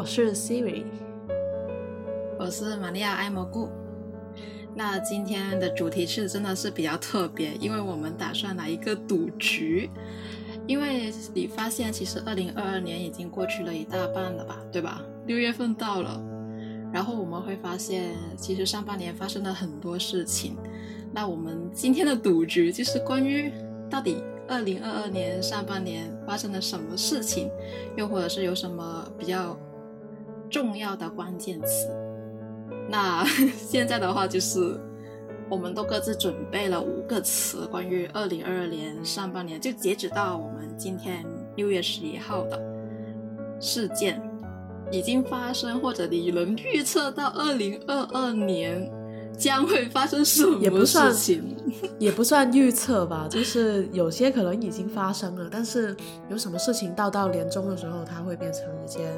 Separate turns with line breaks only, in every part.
我是 Siri，
我是玛利亚爱蘑菇。那今天的主题是真的是比较特别，因为我们打算来一个赌局。因为你发现，其实二零二二年已经过去了一大半了吧，对吧？六月份到了，然后我们会发现，其实上半年发生了很多事情。那我们今天的赌局就是关于到底二零二二年上半年发生了什么事情，又或者是有什么比较重要的关键词。那 现在的话就是。我们都各自准备了五个词，关于二零二二年上半年，就截止到我们今天六月十一号的事件已经发生，或者你能预测到二零二二年。将会发生什么事情？
也不算预测吧，就是有些可能已经发生了，但是有什么事情到到年终的时候，它会变成一件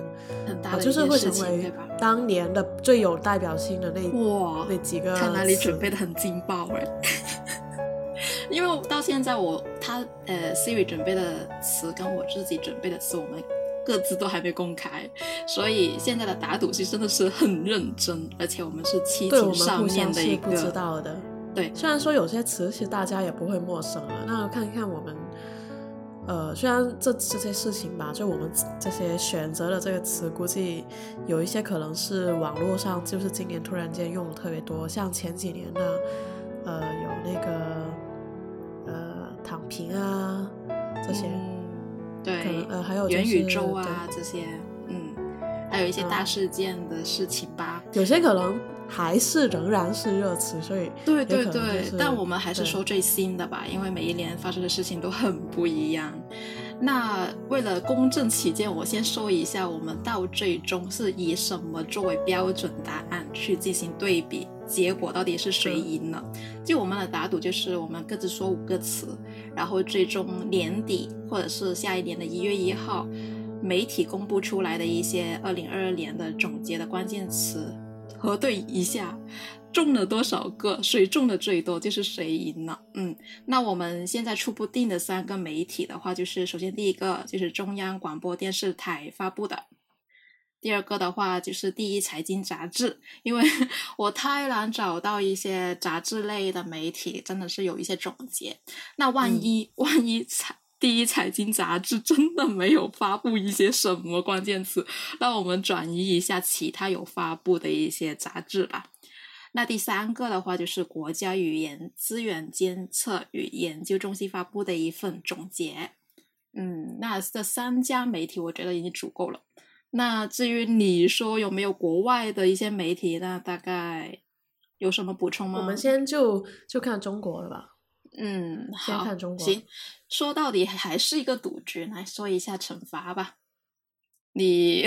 很大的
就是会成为当年的最有代表性的那
哇
那几个。
看来你准备的很劲爆哎！因为到现在我他呃 Siri 准备的词跟我自己准备的词，我们。各自都还没公开，所以现在的打赌戏真的是很认真，而且我们是七情上面的一个。
不知道的。
对，
虽然说有些词其实大家也不会陌生了，那看看我们，呃，虽然这这些事情吧，就我们这些选择的这个词，估计有一些可能是网络上就是今年突然间用的特别多，像前几年呢，呃，有那个，呃，躺平啊这些。
对，
呃，还有
元宇宙啊这些，嗯，还有一些大事件的事情吧。
有些可能还是仍然是热词，所以
对对对。但我们还是说最新的吧，因为每一年发生的事情都很不一样。那为了公正起见，我先说一下，我们到最终是以什么作为标准答案去进行对比，结果到底是谁赢了？就我们的打赌就是我们各自说五个词，然后最终年底或者是下一年的一月一号，媒体公布出来的一些二零二二年的总结的关键词，核对一下。中了多少个？谁中的最多就是谁赢了。嗯，那我们现在初步定的三个媒体的话，就是首先第一个就是中央广播电视台发布的，第二个的话就是第一财经杂志，因为 我太难找到一些杂志类的媒体，真的是有一些总结。那万一 万一财第一财经杂志真的没有发布一些什么关键词，那我们转移一下其他有发布的一些杂志吧。那第三个的话，就是国家语言资源监测与研究中心发布的一份总结。嗯，那这三家媒体我觉得已经足够了。那至于你说有没有国外的一些媒体，那大概有什么补充吗？
我们先就就看中国了吧。
嗯，
先看中
国。行，说到底还是一个赌局，来说一下惩罚吧。你，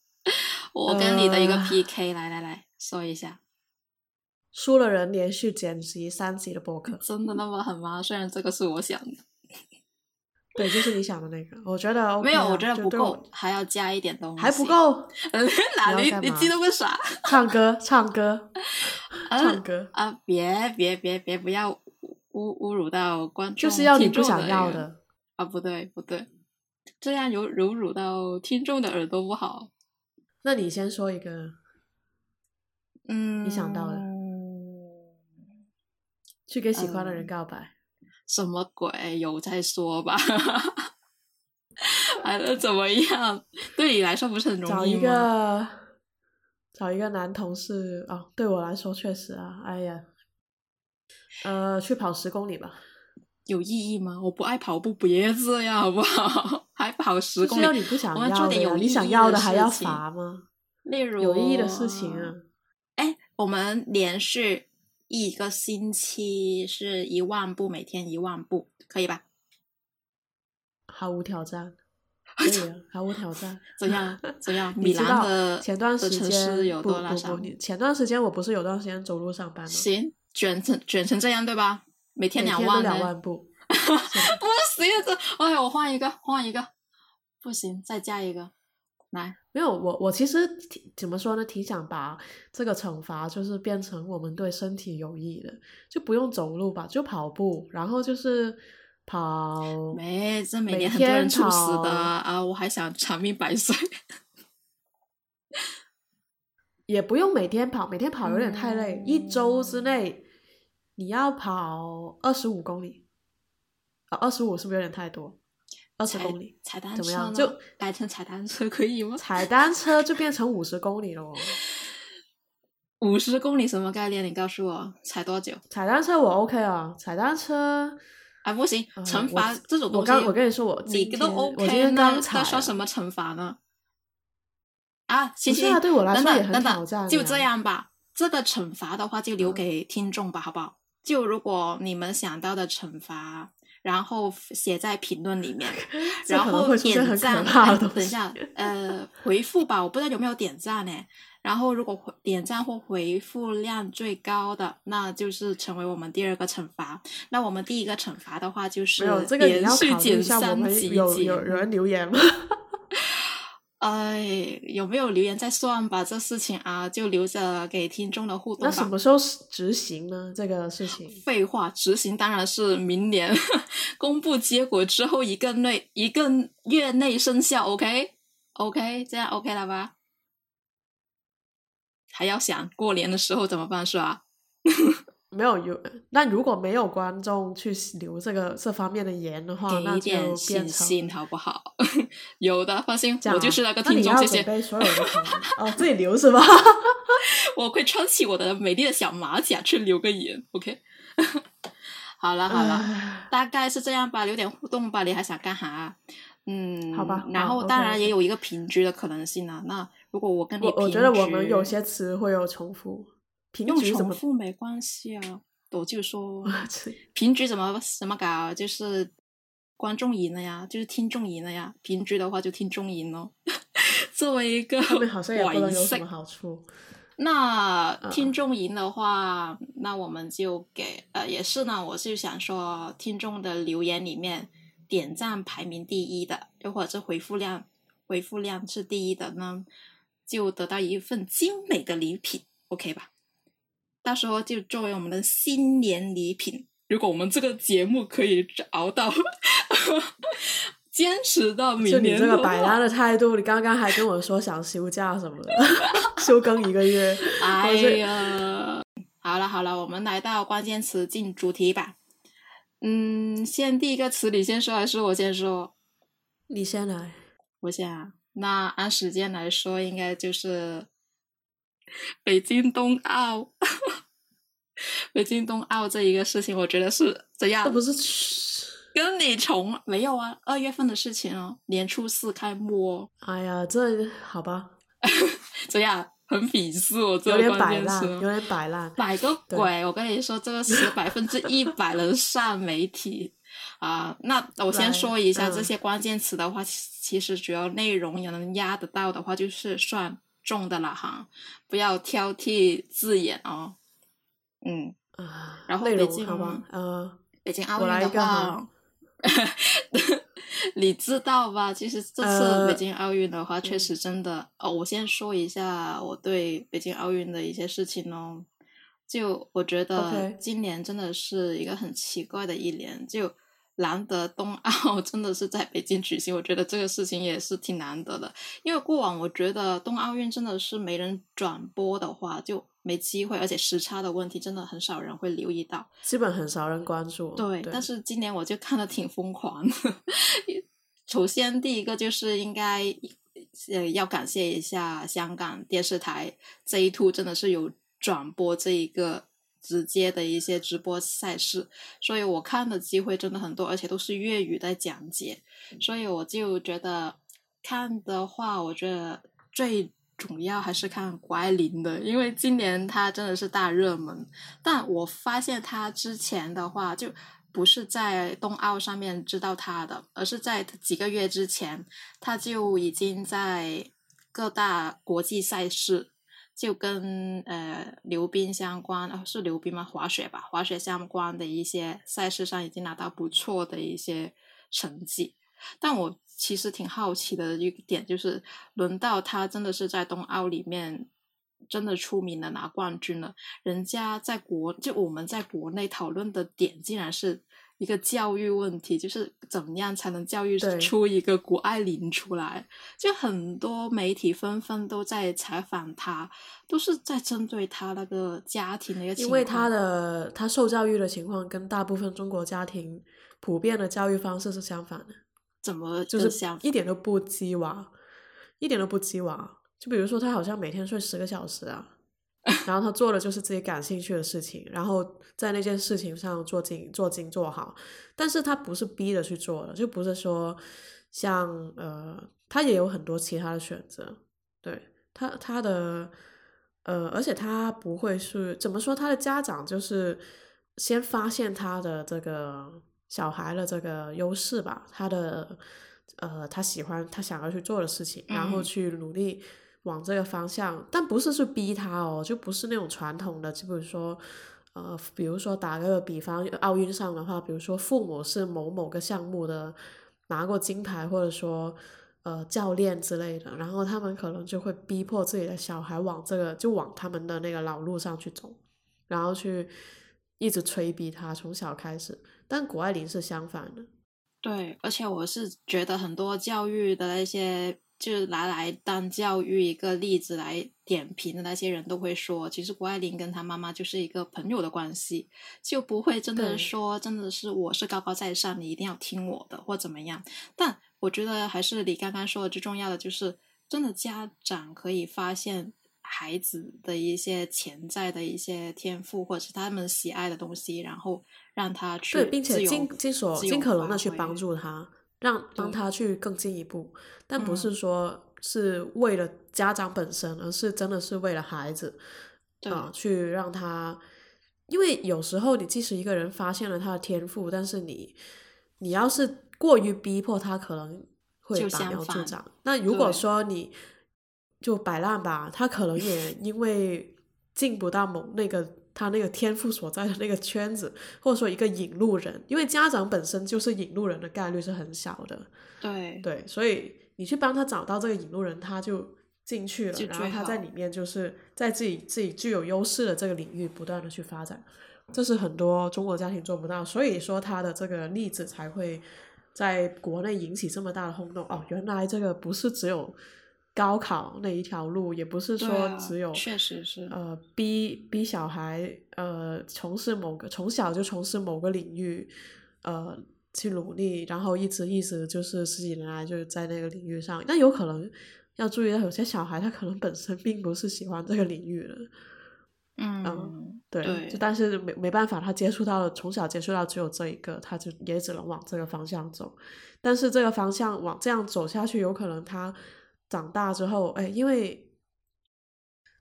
我跟你的一个 PK，来来来说一下。
输了人连续剪辑三集的播客，
真的那么狠吗？虽然这个是我想的，
对，就是你想的那个。我觉得
没有，我觉得不够，还要加一点东西。
还不够？
哪里？你激动个啥？
唱歌，唱歌，唱歌
啊！别别别别，不要侮侮辱到观众，
就是要你不想要的
啊！不对不对，这样有侮辱到听众的耳朵不好。
那你先说一个，
嗯，
你想到的。去给喜欢的人告白，
什么鬼？有再说吧。还 能怎么样？对你来说不是很容易
找一个找一个男同事哦，对我来说确实啊。哎呀，呃，去跑十公里吧。
有意义吗？我不爱跑步，别这样好不好？还跑十公里？
要你不想要的，你想要的还要罚吗？
例如
有意义的事情啊。
哎，我们连续。一个星期是一万步，每天一万步，可以吧？
毫无挑战，可以，毫无挑战。
怎样？怎样？米兰的
前段时间
有多
不不不，前段时间我不是有段时间走路上班吗？
行，卷成卷成这样对吧？每
天
两万
两万步，
不行，这哎，我换一个，换一个，不行，再加一个。来，
没有我，我其实怎么说呢？挺想把这个惩罚就是变成我们对身体有益的，就不用走路吧，就跑步，然后就是跑
没，这每
每
年很多人
天
猝死的啊！我还想长命百岁。
也不用每天跑，每天跑有点太累。一周之内你要跑二十五公里，啊，二十五是不是有点太多？二十公里，
踩单
怎么样就
改成踩单车可以吗？
踩单车就变成五十公里了哦。
五十公里什么概念？你告诉我，踩多久？
踩单车我 OK 啊，踩单车
啊，不行，
呃
惩
我
罚这种东西，
我刚我跟你说我
你都
今天我
OK，
今天
那
刚踩了
那算什么惩罚呢？啊，行
不是
行，
啊对我来
等
说也很
等等等，
挑战
就这
呀
样吧。这个惩罚的话，就留
嗯
给听众吧，好不好？就如果你们想到的惩罚，然后写在评论里面，然后点赞。等一下，呃，回复吧，我不知道有没有点赞呢。然后如果回点赞或回复量最高的，那就是成为我们第二个惩罚。那我们第一个惩罚的话，就是
这个你
连续减三集
有有有人留言吗？
哎，有没有留言再算吧，这事情啊，就留着给听众的互动吧。
那什么时候执行呢？这个事情
废话，执行当然是明年 公布结果之后一个内一个月内生效。OK，OK，、这样 OK 了吧？还要想过年的时候怎么办是吧？
没有有，那如果没有观众去留这个这方面的言的话，那就
给一点
变
信心好不好？有的，放心，我就是那个听众，谢谢。
哦，自己留是吧？
我会撑起我的美丽的小马甲去留个言。OK，好了好了。大概是这样吧，留点互动吧。你还想干啥？嗯，
好吧
然后当然也有一个平局的可能性啊。那如果我跟你
我我觉得我们有些词会有重复，平
用重
局怎么？
复没关系啊。我就说平局怎么怎么搞，就是观众赢了呀，就是听众赢了呀。平局的话就听众赢咯。作为一个
好像也不能有什
色
么好处。
那
嗯
听众赢的话，那我们就给呃，也是呢，我是想说，听众的留言里面点赞排名第一的，又或者是回复量回复量是第一的呢，就得到一份精美的礼品，OK 吧？到时候就作为我们的新年礼品。如果我们这个节目可以熬到 坚持到明年
这个摆烂的态度，你刚刚还跟我说想休假什么的，休更一个月。
哎呀，好了好了，我们来到关键词进主题吧。嗯，先第一个词你先说还是我先说？
你先来，
我先啊。那按时间来说，应该就是 北京冬奥。北京冬奥这一个事情，我觉得是怎样？
这不是
跟你重没有啊？二月份的事情哦，年初四开幕哦，
哎呀，这好吧，
怎样？很鄙视我这
有
个
点摆烂，
关键词哦。
有点摆烂。
摆个鬼！我跟你说，这个是百分之一百能上媒体啊、那我先说一下
嗯
这些关键词的话，其其实主要内容也能压得到的话，就是算中的了哈，不要挑剔字眼哦。嗯，
啊，
然后北京
容好吧，呃，
北京奥运的话，你知道吧？其实这次
呃
北京奥运的话，确
嗯
实真的、哦。我先说一下我对北京奥运的一些事情哦。就我觉得今年真的是一个很奇怪的一年，就难得冬奥 真的是在北京举行，我觉得这个事情也是挺难得的。因为过往我觉得冬奥运真的是没人转播的话就没机会，而且时差的问题真的很少人会留意到。
基本很少人关注。
对，但是今年我就看的挺疯狂的。首先，第一个就是应该呃要感谢一下香港电视台 J Two，真的是有转播这一个直接的一些直播赛事，所以我看的机会真的很多，而且都是粤语在讲解，所以我就觉得看的话，我觉得最。主要还是看谷爱凌的，因为今年她真的是大热门。但我发现她之前的话，就不是在冬奥上面知道她的，而是在几个月之前，她就已经在各大国际赛事，就跟呃溜冰相关，是溜冰吗？滑雪吧，滑雪相关的一些赛事上已经拿到不错的一些成绩。但我其实挺好奇的一点就是，轮到他真的是在冬奥里面真的出名的，拿冠军了。人家在国就我们在国内讨论的点，竟然是一个教育问题，就是怎么样才能教育出一个谷爱凌出来？就很多媒体纷纷都在采访她，都是在针对她那个家庭的一个情
况。因为她的她受教育的情况跟大部分中国家庭普遍的教育方式是相反的。
怎么
就是一点都不鸡娃，一点都不鸡娃。就比如说她好像每天睡十个小时啊。然后他做的就是自己感兴趣的事情，然后在那件事情上做精做精做好，但是他不是逼着去做的，就不是说像呃，他也有很多其他的选择，对他他的呃，而且他不会是怎么说，他的家长就是先发现他的这个小孩的这个优势吧，他的呃，他喜欢他想要去做的事情，然后去努力。往这个方向，但不是去逼他哦，就不是那种传统的，就比如说，呃，比如说打个比方，奥运上的话，比如说父母是某某个项目的拿过金牌，或者说呃教练之类的，然后他们可能就会逼迫自己的小孩往这个就往他们的那个老路上去走，然后去一直催逼他从小开始。但谷爱凌是相反的，
对，而且我是觉得很多教育的那些。就是拿来当教育一个例子来点评的那些人都会说，其实谷爱凌跟她妈妈就是一个朋友的关系，就不会真的说真的是我是高高在上，你一定要听我的或怎么样。但我觉得还是你刚刚说的最重要的，就是真的家长可以发现孩子的一些潜在的一些天赋，或者是他们喜爱的东西，然后让他去
对，并且尽尽所尽可能的去帮助他。让帮他去更进一步，但不是说是为了家长本身，而是真的是为了孩子啊，去让他。因为有时候你即使一个人发现了他的天赋，但是你你要是过于逼迫他，可能会拔苗助长。那如果说你就摆烂吧，他可能也因为进不到某那个。他那个天赋所在的那个圈子，或者说一个引路人，因为家长本身就是引路人的概率是很小的。
对
对，所以你去帮他找到这个引路人，他就进去了，然后他在里面就是在自己自己具有优势的这个领域不断的去发展，这是很多中国家庭做不到，所以说他的这个例子才会在国内引起这么大的轰动。哦，原来这个不是只有。高考那一条路也不是说只有，
确实是
呃逼逼小孩呃从事某个从小就从事某个领域呃去努力，然后一直一直就是十几年来就在那个领域上。那有可能要注意到，有些小孩他可能本身并不是喜欢这个领域的，
嗯，
对，就但是没没办法，他接触到了从小接触到只有这一个，他就也只能往这个方向走。但是这个方向往这样走下去，有可能他。长大之后，哎，因为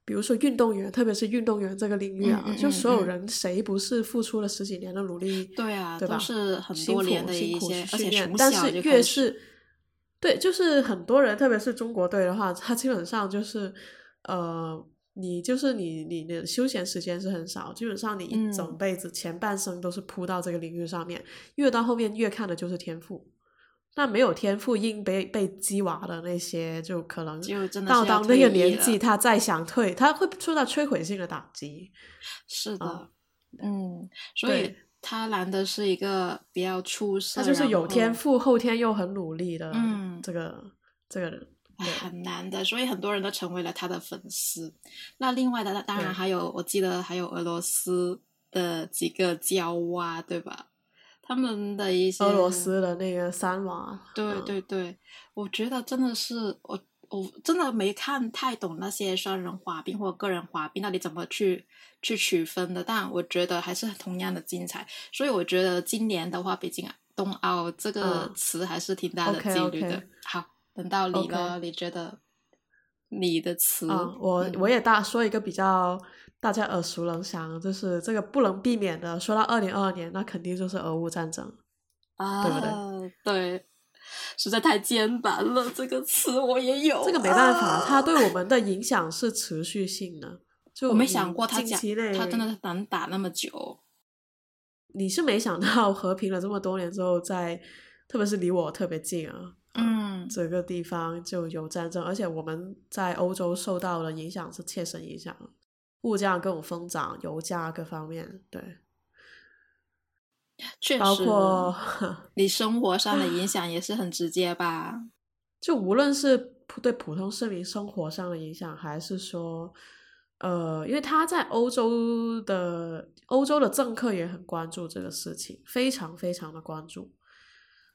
比如说运动员，特别是运动员这个领域啊，就所有人谁不是付出了十几年的努力？
对啊，
对吧？
是很多年的一些
训练，但是越是对，就是很多人，特别是中国队的话，他基本上就是呃，你就是你你的休闲时间是很少，基本上你一整辈子前半生都是扑到这个领域上面，越到后面越看的就是天赋。那没有天赋硬被被鸡娃的那些，就可能到到那个年纪，他再想退，他会受到摧毁性的打击。
是的，嗯，所以他难的是一个比较出色，
他就是有天赋，后天又很努力的，嗯，这个这个人
很难的，所以很多人都成为了他的粉丝。那另外的，当然还有，我记得还有俄罗斯的几个娇娃，对吧？他们的一些
俄罗斯的那个三娃，
对对对，我觉得真的是我我真的没看太懂那些双人滑冰或者个人滑冰到底怎么去去区分的，但我觉得还是同样的精彩。所以我觉得今年的话，北京冬奥这个词还是挺大的几率的。好，等到你了，你觉得你的词？
我我也大说一个比较。大家耳熟能详，就是这个不能避免的。说到二零二二年，那肯定就是俄乌战争，
啊，
对不对？
对，实在太艰难了。这个词我也有。
这个没办法，它对我们的影响是持续性的。就
我没想过他讲，
他
真的能打那么久。
你是没想到和平了这么多年之后，在特别是离我特别近啊，
嗯，
这个地方就有战争，而且我们在欧洲受到的影响是切身影响。物价各种疯涨，油价各方面，对，
确实，
包括
你生活上的影 响也是很直接吧。
就无论是普对普通市民生活上的影响，还是说，呃，因为他在欧洲的欧洲的政客也很关注这个事情，非常非常的关注。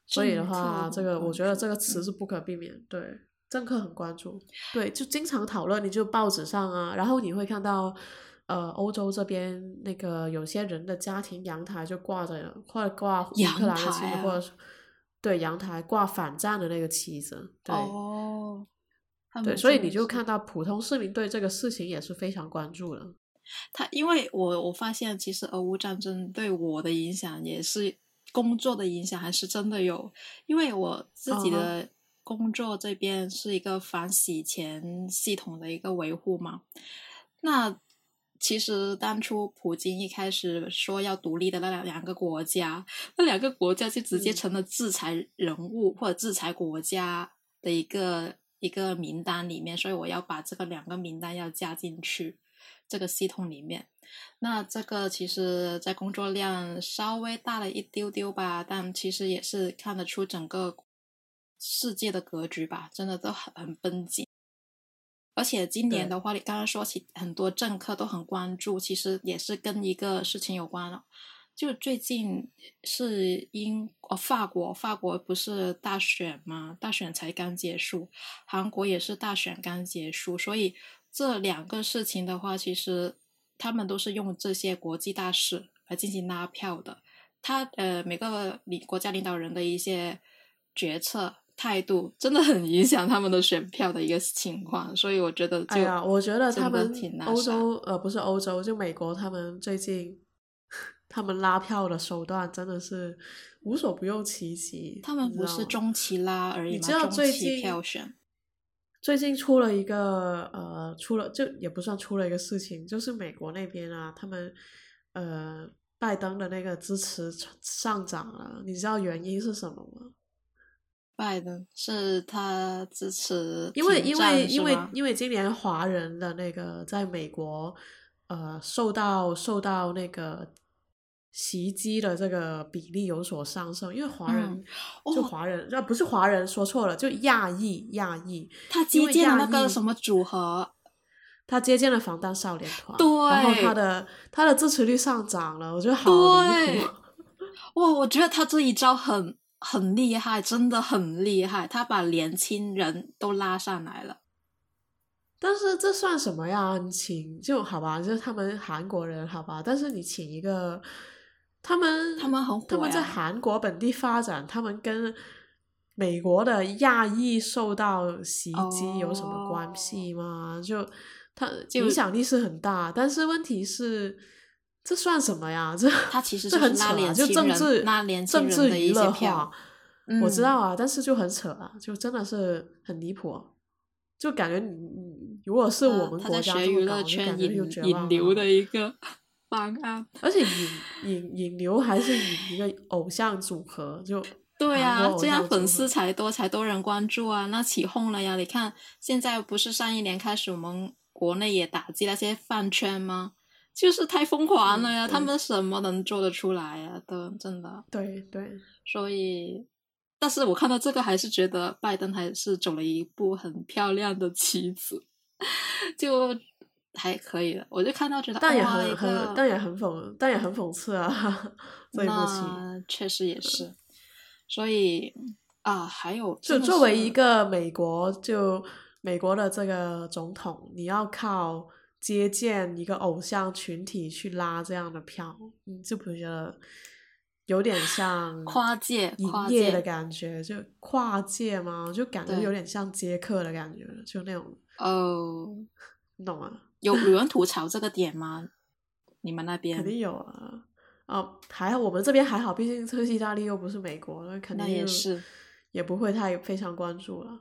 所以的话，这个我觉得这个词是不可避免。对，政客很关注，对，就经常讨论。你就报纸上啊，然后你会看到。呃，欧洲这边那个有些人的家庭阳台就挂着或者挂乌克兰的旗子，或者对阳台挂反战的那个旗子，对，
哦，
对，所以你就看到普通市民对这个事情也是非常关注的。
他因为我我发现，其实俄乌战争对我的影响也是工作的影响，还是真的有，因为我自己的工作这边是一个反洗钱系统的一个维护嘛，那。其实当初普京一开始说要独立的那两两个国家，那两个国家就直接成了制裁人物或者制裁国家的一个一个名单里面，所以我要把这个两个名单要加进去这个系统里面。那这个其实，在工作量稍微大了一丢丢吧，但其实也是看得出整个世界的格局吧，真的都很很绷紧。而且今年的话，你刚刚说起很多政客都很关注，其实也是跟一个事情有关了。就最近是英哦法国，法国不是大选吗？大选才刚结束，韩国也是大选刚结束，所以这两个事情的话，其实他们都是用这些国际大事来进行拉票的。他呃每个领国家领导人的一些决策。态度真的很影响他们的选票的一个情况，所以我觉得，
哎呀，我觉得他们欧洲呃不是欧洲，就美国，他们最近他们拉票的手段真的是无所不用其极。
他们不是中期拉而已
吗？你知道最近
票选
最近出了一个呃，出了就也不算出了一个事情，就是美国那边啊，他们呃拜登的那个支持上涨了，你知道原因是什么吗？
拜登是他支持，
因为因为因为因为今年华人的那个在美国，呃，受到受到那个袭击的这个比例有所上升，因为华人就华人，那不是华人说错了，就亚裔亚裔，
他接见了那个什么组合，
他接见了防弹少年团，
对，
然后他的他的支持率上涨了，我觉得好离谱，
哇，我觉得他这一招很。很厉害，真的很厉害，他把年轻人都拉上来了。
但是这算什么呀？你请就好吧，就是他们韩国人好吧。但是你请一个，他们
他们很火
他们在韩国本地发展，他们跟美国的亚裔受到袭击有什么关系吗？就他影响力是很大，但是问题是。这算什么呀？这
他其实
这很扯啊！就政治政治娱乐化，我知道啊，但是就很扯啊，就真的是很离谱，就感觉你如果是我们国家这么搞，就感觉就绝
望。引流的一个方案，
而且引引引流还是引一个偶像组合，就
对啊，这样粉丝才多，才多人关注啊，那起哄了呀！你看现在不是上一年开始，我们国内也打击那些饭圈吗？就是太疯狂了呀！他们什么能做得出来呀？都真的。
对对。
所以，但是我看到这个，还是觉得拜登还是走了一步很漂亮的棋子，就还可以了。我就看到觉得，
但也很很，但也很讽，但也很讽刺啊！这一步棋，
确实也是。所以啊，还有，
就作为一个美国，就美国的这个总统，你要靠。接见一个偶像群体去拉这样的票，你就不觉得有点像
跨界
营业的感觉？就跨界吗？就感觉有点像接客的感觉，就那种
哦，
你懂吗？
有有人吐槽这个点吗？你们那边
肯定有啊。哦，还好我们这边还好，毕竟这个意大利又不是美国，那肯定
也是
也不会太非常关注了。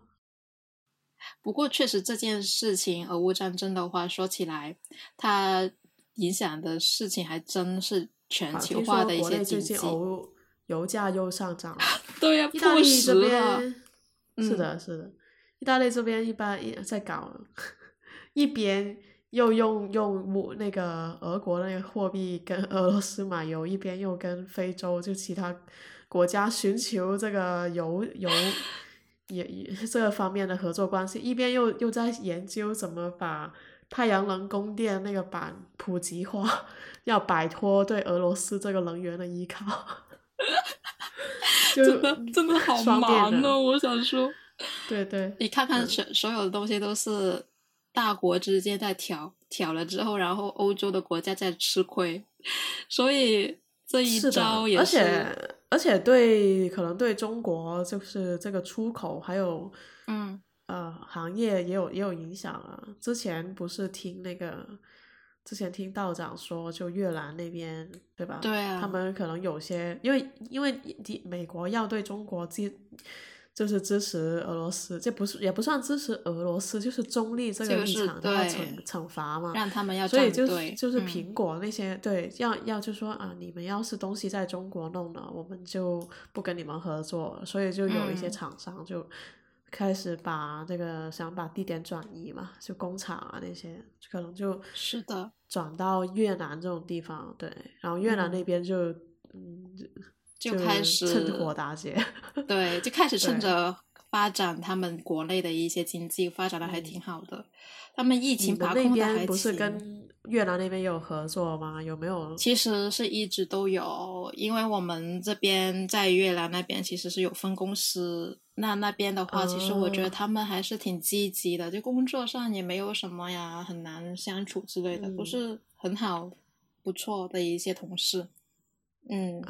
不过，确实这件事情，俄乌战争的话，说起来，它影响的事情还真是全球化的一些经济。
油油价又上涨了。
对呀，
意大利这边是的，是的，意大利这边一般一在搞，一边又用用那个俄国那个货币跟俄罗斯买油，一边又跟非洲就其他国家寻求这个油油也也 这个方面的合作关系，一边又又在研究怎么把太阳能供电那个板普及化，要摆脱对俄罗斯这个能源的依靠。
真的真的好忙哦！我想说，
对对，
你看看所所有的东西都是。大国之间在挑挑了之后，然后欧洲的国家在吃亏，所以这一招也
是，而且而且对可能对中国就是这个出口还有
嗯
呃行业也有也有影响啊。之前不是听那个之前听道长说，就越南那边对吧？
对啊，
他们可能有些因为因为美国要对中国进。就是支持俄罗斯，这不是也不算支持俄罗斯，就是中立这个立场，要惩惩罚嘛。
让他们要
所以就是就是苹果那些对要要就说啊，你们要是东西在中国弄的，我们就不跟你们合作。所以就有一些厂商就开始把这个想把地点转移嘛，就工厂啊那些可能就
是的
转到越南这种地方，对，然后越南那边就嗯。就
开始
趁火打劫，
对，就开始趁着发展他们国内的一些经济发展的还挺好的。他们疫情把控的还
不是跟越南那边有合作吗？有没有？
其实是一直都有，因为我们这边在越南那边其实是有分公司。那那边的话，其实我觉得他们还是挺积极的，就工作上也没有什么呀，很难相处之类的，不是很好，不错的一些同事。嗯，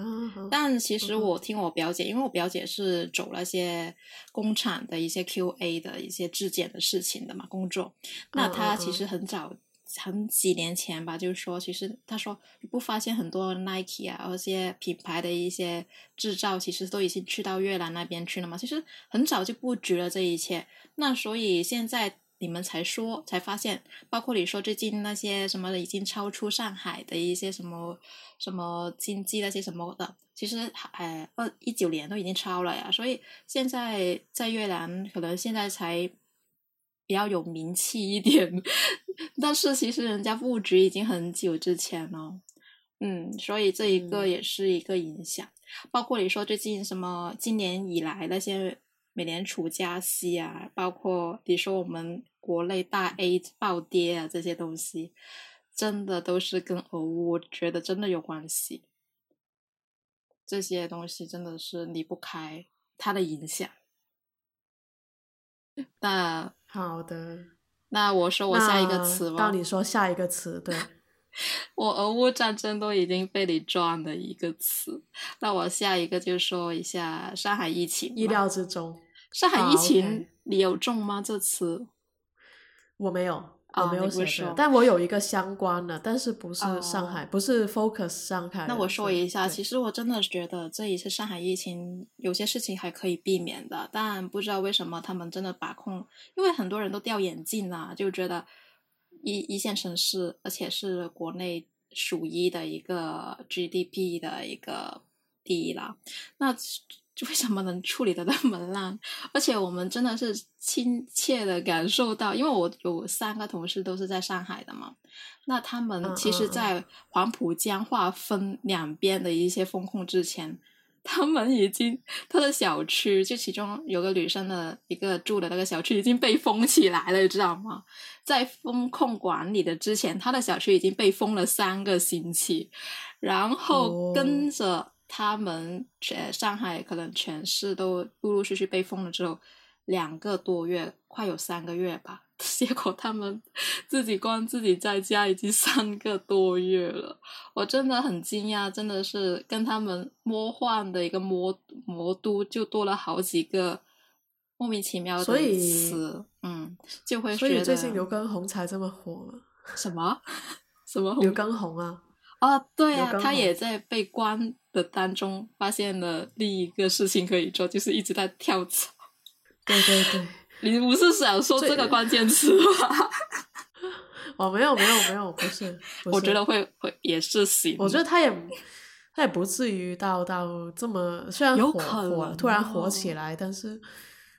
但其实我听我表姐，因为我表姐是走那些工厂的一些 QA 的一些质检的事情的嘛工作，那她其实很早很几年前吧，就是说，其实她说你不发现很多 Nike 啊，而些品牌的一些制造，其实都已经去到越南那边去了嘛，其实很早就布局了这一切，那所以现在。你们才说，才发现，包括你说最近那些什么已经超出上海的一些什么什么经济那些什么的，其实哎，二一九年都已经超了呀。所以现在在越南可能现在才比较有名气一点，但是其实人家布局已经很久之前了。嗯，所以这一个也是一个影响。包括你说最近什么今年以来那些美联储加息啊，包括你说我们。国内大 A 暴跌啊，这些东西真的都是跟俄乌，我觉得真的有关系。这些东西真的是离不开它的影响。那
好的，
那我说我下一个词吧。
到你说下一个词，对
我俄乌战争都已经被你撞的一个词，那我下一个就说一下上海疫情。
意料之中，
上海疫情你有中吗？这次？
我没有，我没有写，但我有一个相关的，但是不是上海，不是 focus 上海。
那我说一下，其实我真的觉得这一次上海疫情有些事情还可以避免的，但不知道为什么他们真的把控，因为很多人都掉眼镜了，就觉得一一线城市，而且是国内数一的一个 GDP 的一个第一了，那。为什么能处理的那么烂？而且我们真的是亲切的感受到，因为我有三个同事都是在上海的嘛，那他们其实，在黄浦江划分两边的一些风控之前，他们已经他的小区，就其中有个女生的一个住的那个小区已经被封起来了，你知道吗？在风控管理的之前，他的小区已经被封了三个星期，然后跟着。他们全上海可能全市都陆陆续续被封了之后，两个多月，快有三个月吧。结果他们自己关自己在家已经三个多月了，我真的很惊讶，真的是跟他们魔幻的一个魔魔都就多了好几个莫名其妙的词，嗯，就会
所以最近刘畊宏才这么火吗？
什么 什么
刘畊宏啊？
啊，对啊，他也在被关的当中发现了另一个事情可以做，就是一直在跳槽。
对对对，
你不是想说这个关键词吗？
哦，没有没有没有，不是，
我觉得会会也是行。
我觉得他也他也不至于到到这么，虽然火火突然火起来，但是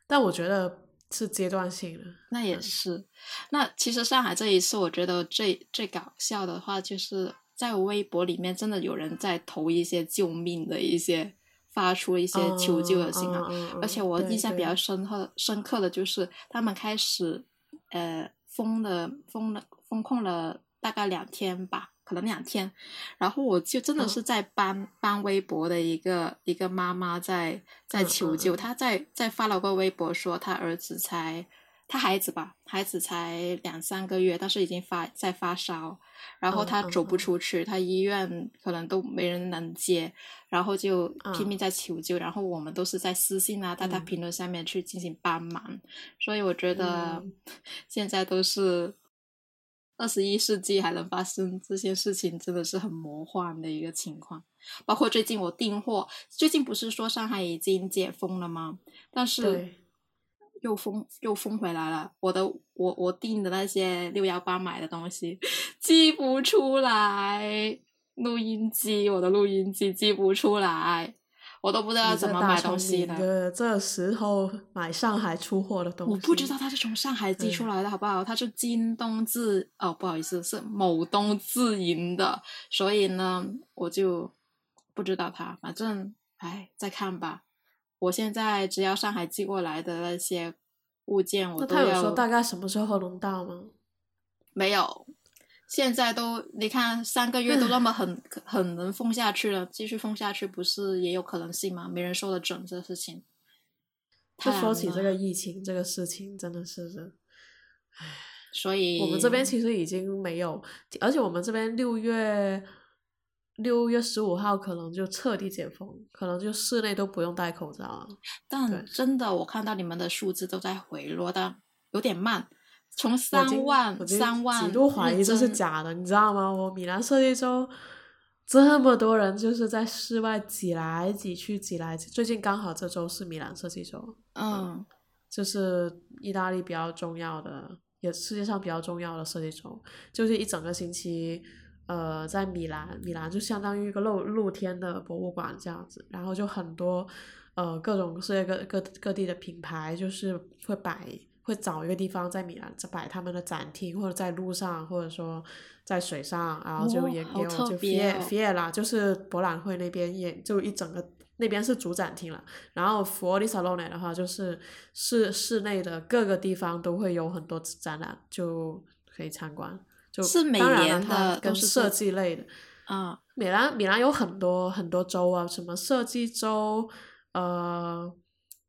但我觉得是阶段性的。
那也是。那其实上海这一次，我觉得最最搞笑的话，就是在微博里面真的有人在投一些救命的一些，发出一些求救的信号。而且我印象比较深刻深刻的就是他们开始呃封了封了封控了大概两天吧。可能两天，然后我就真的是在帮帮微博的一个一个妈妈在在求救，她在在发了个微博说，她儿子才他孩子吧，孩子才两三个月，但是已经发在发烧，然后他走不出去，他医院可能都没人能接，然后就拼命在求救，然后我们都是在私信啊，在他评论下面去进行帮忙，所以我觉得 现在都是。二十一世纪还能发生这些事情，真的是很魔幻的一个情况。包括最近我订货，最近不是说上海已经解封了吗？但是又封又封回来了。我的我我订的那些六幺八买的东西寄不出来，录音机我的录音机寄不出来。我都不知道怎么买东西
的。这时候买上海出货的东西，
我不知道他是从上海寄出来的，好不好？他是京东自哦，不好意思，是某东自营的，所以呢，我就不知道他。反正，哎，再看吧。我现在只要上海寄过来的那些物件，我
都要。那他有说大概什么时候能到吗？
没有。现在都你看三个月都那么很很能封下去了，继续封下去不是也有可能性吗？没人说得准这事情。
就说起这个疫情这个事情，真的是，唉，
所以
我们这边其实已经没有，而且我们这边六月六月十五号可能就彻底解封，可能就室内都不用戴口罩了。
但真的，我看到你们的数字都在回落，但有点慢。从三万三万，
极度怀疑这是假的，你知道吗？我米兰设计周这么多人就是在室外挤来挤去，挤来挤。最近刚好这周是米兰设计周，
嗯，
就是意大利比较重要的，也世界上比较重要的设计周，就是一整个星期，呃，在米兰，米兰就相当于一个露露天的博物馆这样子，然后就很多呃各种世界各各各地的品牌就是会摆。会找一个地方在米兰摆他们的展厅，或者在路上，或者说在水上，然后就也也有就 Fiera 就是博览会那边也就一整个那边是主展厅了。然后 Fuori Salone 的话就是室室内的各个地方都会有很多展览，就可以参观。就是
每
年
的
跟设计类的
啊，
米兰米兰有很多很多州啊，什么设计州，呃。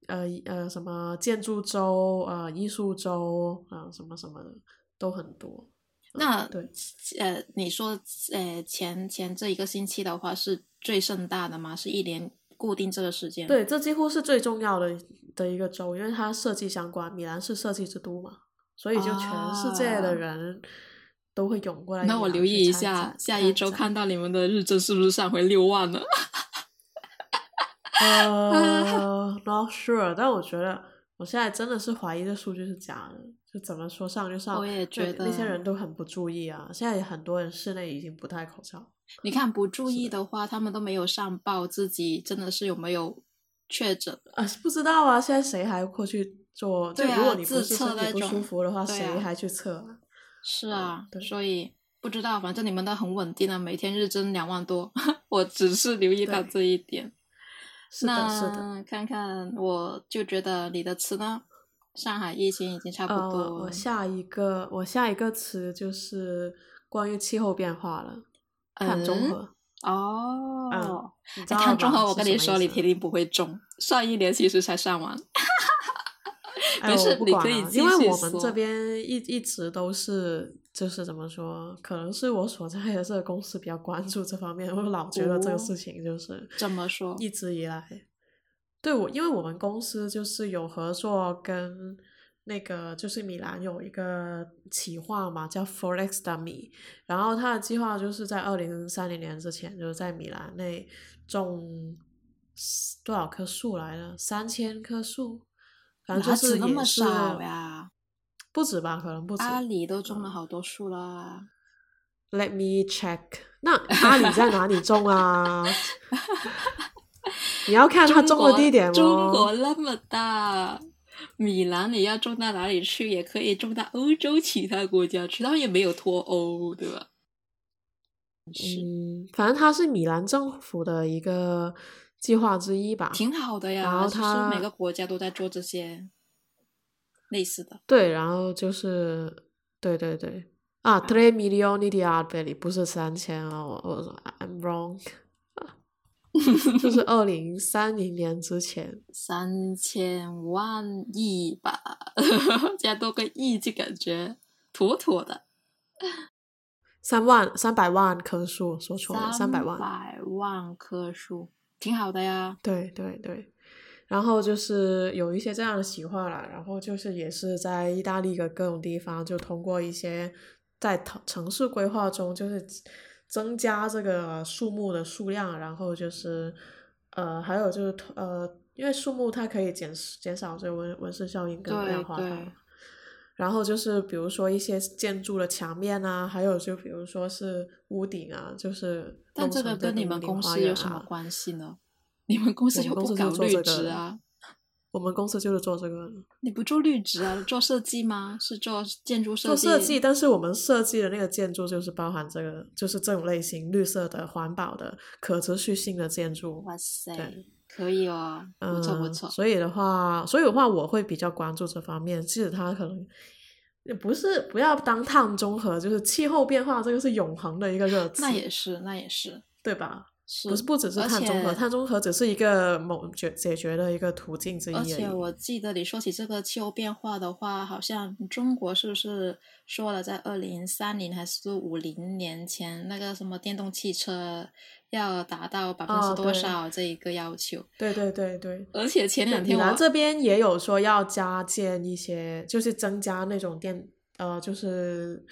呃呃，什么建筑周呃艺术周啊，什么什么的都很多。
那
对，
呃，你说呃前前这一个星期的话是最盛大的吗？是一年固定这个时间？
对，这几乎是最重要的的一个州，因为它设计相关，米兰是设计之都嘛，所以就全世界的人都会涌过来。
那我留意一下，下一周看到你们的日增是不是上回六万了？
呃，not sure，但我觉得我现在真的是怀疑这数据是假的，就怎么说上就上。
我也觉得
那些人都很不注意啊，现在很多人室内已经不戴口罩。
你看不注意的话，他们都没有上报自己真的是有没有确诊
啊？不知道啊，现在谁还会去做？
对
啊，如果你
自测
不舒服的话，谁还去测？
是啊，所以不知道，反正你们都很稳定啊，每天日增两万多，我只是留意到这一点。
那
看看，我就觉得你的词呢，上海疫情已经差不多。
我下一个，我下一个词就是关于气候变化了，碳中和。
哦，碳中和，我跟你说，你铁定不会中。上一年其实才上完。没事，你可以
因为我们这边一一直都是。就是怎么说，可能是我所在的这个公司比较关注这方面，我老觉得这个事情就是
怎么说，
一直以来，对我，因为我们公司就是有合作跟那个就是米兰有一个企划嘛，叫 Forex d Me，然后他的计划就是在二零三零年之前，就是在米兰内种多少棵树来的，三千棵树，反正就是也是。不止吧，可能不止。
阿里都种了好多树啦。
Let me check。那阿里在哪里种啊？你要看他种的地点哦。
中国那么大，米兰你要种到哪里去？也可以种到欧洲其他国家去，他们也没有脱欧，对吧？
嗯，反正它是米兰政府的一个计划之一吧，
挺好的呀。
然后他
每个国家都在做这些类似的。
对，然后就是对对对啊，three milioni di alberi 不是三千啊，我我 I'm wrong，就是二零三零年之前
三千万亿吧，加多个亿就感觉妥妥的。
三万三百万棵树，说错了，三百万，
百万棵树，挺好的呀。
对对对，然后就是有一些这样的企划啦，然后就是也是在意大利的各种地方，就通过一些在城城市规划中，就是增加这个树木的数量，然后就是呃，还有就是呃，因为树木它可以减减少这个温温室效应跟二氧化碳。然后就是比如说一些建筑的墙面啊，还有就比如说是屋顶啊，就是
但这个跟你们公司有什么关系呢？你们公司又不搞绿植啊？
我们公司就是做这个。
你不做绿植啊？做设计吗？是做建筑设
计？做设计，但是我们设计的那个建筑就是包含这个，就是这种类型绿色的、环保的、可持续性的建筑。
哇塞！可以哦，不错不错。
所以的话，所以的话，我会比较关注这方面。即使它可能也不是不要当碳中和，就是气候变化，这个是永恒的一个热词。
那也是，那也是，
对吧？
是，
不是不只是碳中和，碳中和只是一个某解解决的一个途径之一。而
且我记得你说起这个气候变化的话，好像中国是不是说了，在二零三零还是五零年前，那个什么电动汽车要达到百分之多少这一个要求？
对对对对。
而且前两天，
米兰这边也有说要加建一些，就是增加那种电，呃，就是。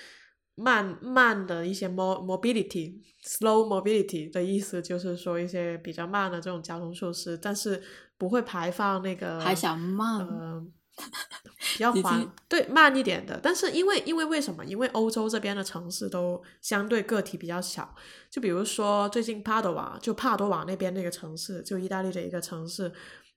慢慢的一些 mo mobility slow mobility 的意思就是说一些比较慢的这种交通措施，但是不会排放那个
还想慢，
嗯，比较缓对慢一点的。但是因为因为为什么？因为欧洲这边的城市都相对个体比较小，就比如说最近帕多瓦，就帕多瓦那边那个城市，就意大利的一个城市。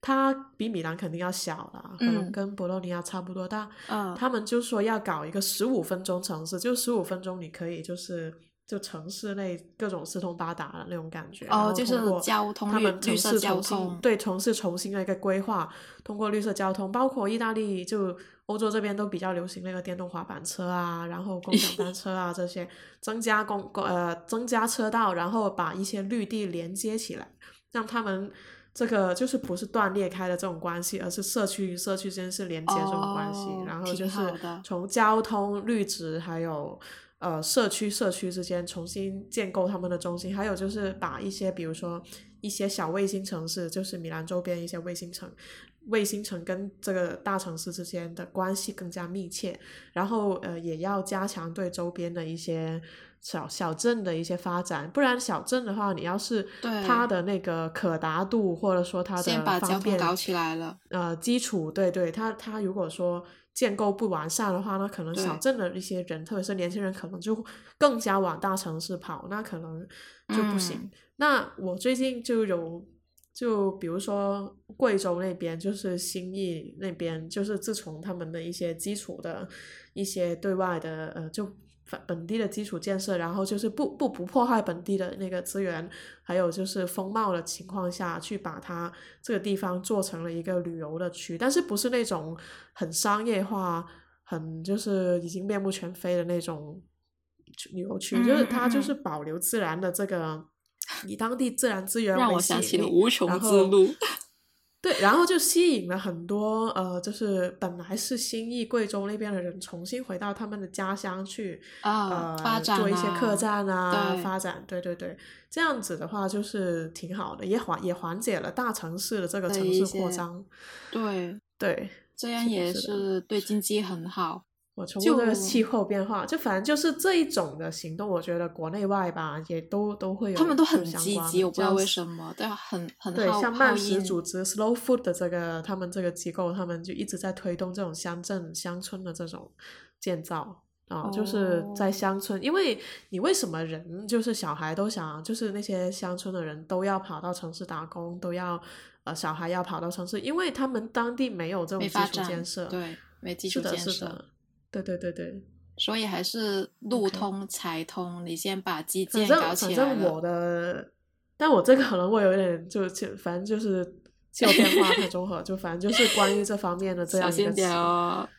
它比米兰肯定要小了，可能跟博洛尼亚差不多大。他们就说要搞一个十五分钟城市，就十五分钟你可以就是就城市内各种四通八达的那种感觉。
哦，就是交通
他们
城市交
通对城市重新的一个规划，通过绿色交通，包括意大利就欧洲这边都比较流行那个电动滑板车啊，然后共享单车啊这些，增加公公呃增加车道，然后把一些绿地连接起来，让他们。这个就是不是断裂开的这种关系，而是社区与社区之间是连接这种关系。然后就是从交通、绿植，还有呃社区社区之间重新建构他们的中心。还有就是把一些，比如说一些小卫星城市，就是米兰周边一些卫星城，卫星城跟这个大城市之间的关系更加密切。然后呃也要加强对周边的一些。小小镇的一些发展，不然小镇的话，你要是它的那个可达度，或者说它的方便
搞起来了，
呃，基础对对，它它如果说建构不完善的话，那可能小镇的一些人，特别是年轻人，可能就更加往大城市跑，那可能就不行。那我最近就有，就比如说贵州那边，就是兴义那边，就是自从他们的一些基础的一些对外的呃就。本地的基础建设，然后就是不不不破坏本地的那个资源，还有就是风貌的情况下去把它这个地方做成了一个旅游的区，但是不是那种很商业化、很就是已经面目全非的那种旅游区，就是它就是保留自然的这个以当地自然资源
让我想起了无穷之路。
对，然后就吸引了很多呃，就是本来是新义贵州那边的人，重新回到他们的家乡去呃做一些客栈啊，发展。对对对，这样子的话就是挺好的，也缓也缓解了大城市的这个城市扩张。
对
对，
这样也是对经济很好。
我从这个气候变化，就反正就是这一种的行动，我觉得国内外吧也都都会有。
他们都很积极，我不知道为什么，对，很 很
对。像慢食组织 Slow Food 的这个，他们这个机构，他们就一直在推动这种乡镇乡村的这种建造。啊，就是在乡村，因为你为什么人就是小孩都想，就是那些乡村的人都要跑到城市打工，都要呃小孩要跑到城市，因为他们当地没有这种基础建设，
对，没基础建设，
对对对对，
所以还是路通财通，你先把基建
搞
起来。
反正我的，但我这个可能会有点就就反正就是气候变化太综合，就反正就是关于这方面的这样一个
词，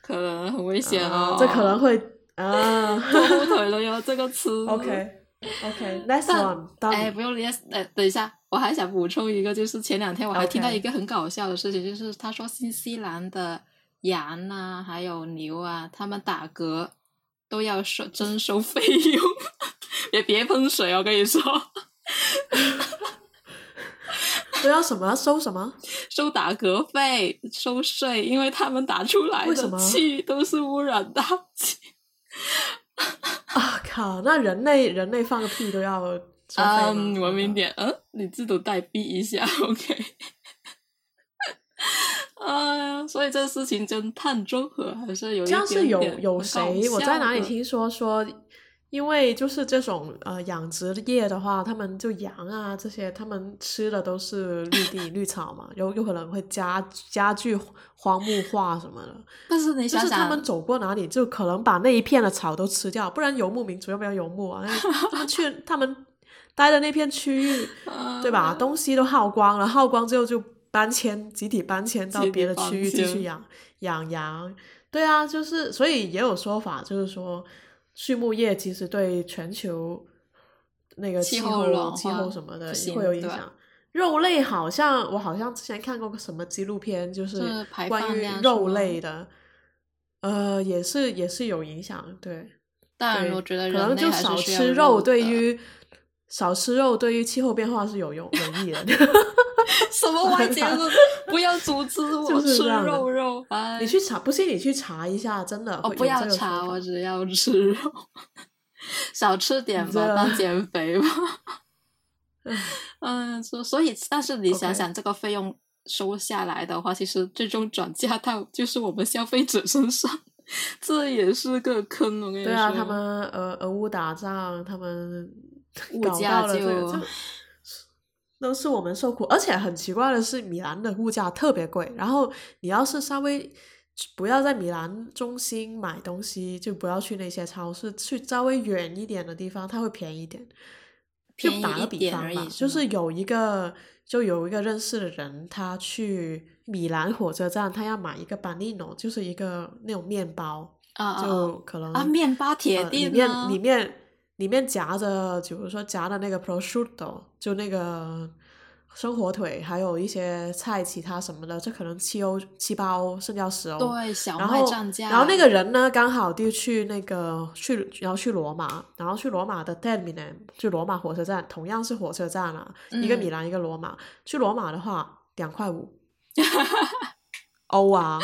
可能很危险
哦，这可能会。啊，
拖后腿了哟！这个词。
OK，OK，Next one。
哎，不用 Yes，哎，等一下，我还想补充一个，就是前两天我还听到一个很搞笑的事情，就是他说新西兰的羊啊，还有牛啊，他们打嗝都要收征收费用，别别喷水哦，我跟你说。
都要什么收什么？
收打嗝费，收税，因为他们打出来的气都是污染大气。
啊靠！那人类人类放个屁都要
嗯，文明点，嗯，你自动代币一下，OK。哎呀，所以这个事情真碳中和还是有一点
是有有谁？我在哪里听说说？因为就是这种呃养殖业的话，他们就羊啊这些，他们吃的都是绿地绿草嘛，有有可能会加加剧荒木化什么的。
但是你想
想，就是他们走过哪里，就可能把那一片的草都吃掉，不然游牧民族要不要游牧啊？他们去他们待的那片区域，对吧？东西都耗光了，耗光之后就搬迁，集体搬迁到别的区域继续养养羊。对啊，就是所以也有说法，就是说。畜牧业其实对全球那个气候、气候什么的会有影响。肉类好像我好像之前看过个什么纪录片，就是关于肉类的，呃，也是也是有影响。对，
但我觉得可
能就少吃
肉，
对于少吃肉对于气候变化是有用有益的。
什么外界的？不要阻止我吃肉肉！
你去查，不信你去查一下，真的。
我不要查，我只要吃肉，少吃点吧，当减肥吧。嗯，所所以，但是你想想，这个费用收下来的话，其实最终转嫁到就是我们消费者身上，这也是个坑。我跟你说，对
啊，他们呃俄乌打仗，他们
物价
就。都是我们受苦，而且很奇怪的是，米兰的物价特别贵。然后你要是稍微不要在米兰中心买东西，就不要去那些超市，去稍微远一点的地方，它会便宜点。就打个比方吧，就是有一个就有一个认识的人，他去米兰火车站，他要买一个 banino，就是一个那种面包，就可能
啊，面包铁
里面里面。里面夹着，比如说夹的那个 prosciutto，就那个生火腿，还有一些菜，其他什么的，这可能七欧、七八欧，甚至要十欧。
对，小麦涨价。
然后那个人呢，刚好就去那个去，然后去罗马，然后去罗马的 Termini，去罗马火车站，同样是火车站啊，一个米兰，一个罗马。去罗马的话，两块五 欧啊，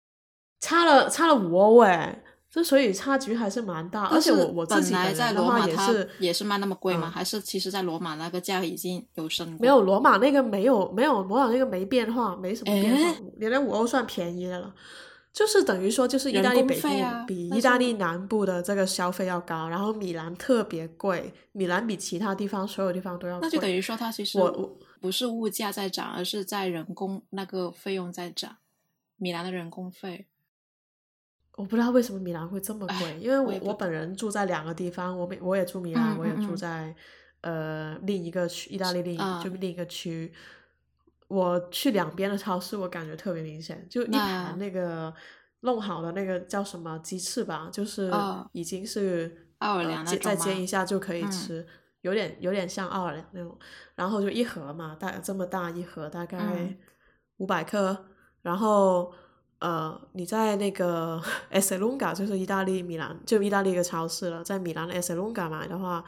差了差了五欧哎。之所以差距还是蛮大，而且我我自己
在
罗马
也
是
也是卖那么贵吗？还是其实在罗马那个价已经有升过？
没有罗马那个没有没有罗马那个没变化，没什么变化，连连五欧算便宜的了。就是等于说，就是意大利北部比意大利南部的这个消费要高，然后米兰特别贵，米兰比其他地方所有地方都要贵。
那就等于说，它其实
我我
不是物价在涨，而是在人工那个费用在涨，米兰的人工费。
我不知道为什么米兰会这么贵，因为我我本人住在两个地方，我我也住米兰，我也住在呃另一个区，意大利另一就另一个区。我去两边的超市，我感觉特别明显，就一盘那个弄好的那个叫什么鸡翅吧，就是已经是
奥尔良
再煎一下就可以吃，有点有点像奥尔良那种。然后就一盒嘛，大这么大一盒，大概五百克，然后。呃，你在那个 S 隆嘎，就是意大利米兰，就意大利一个超市了，在米兰的 S 隆嘎买的话，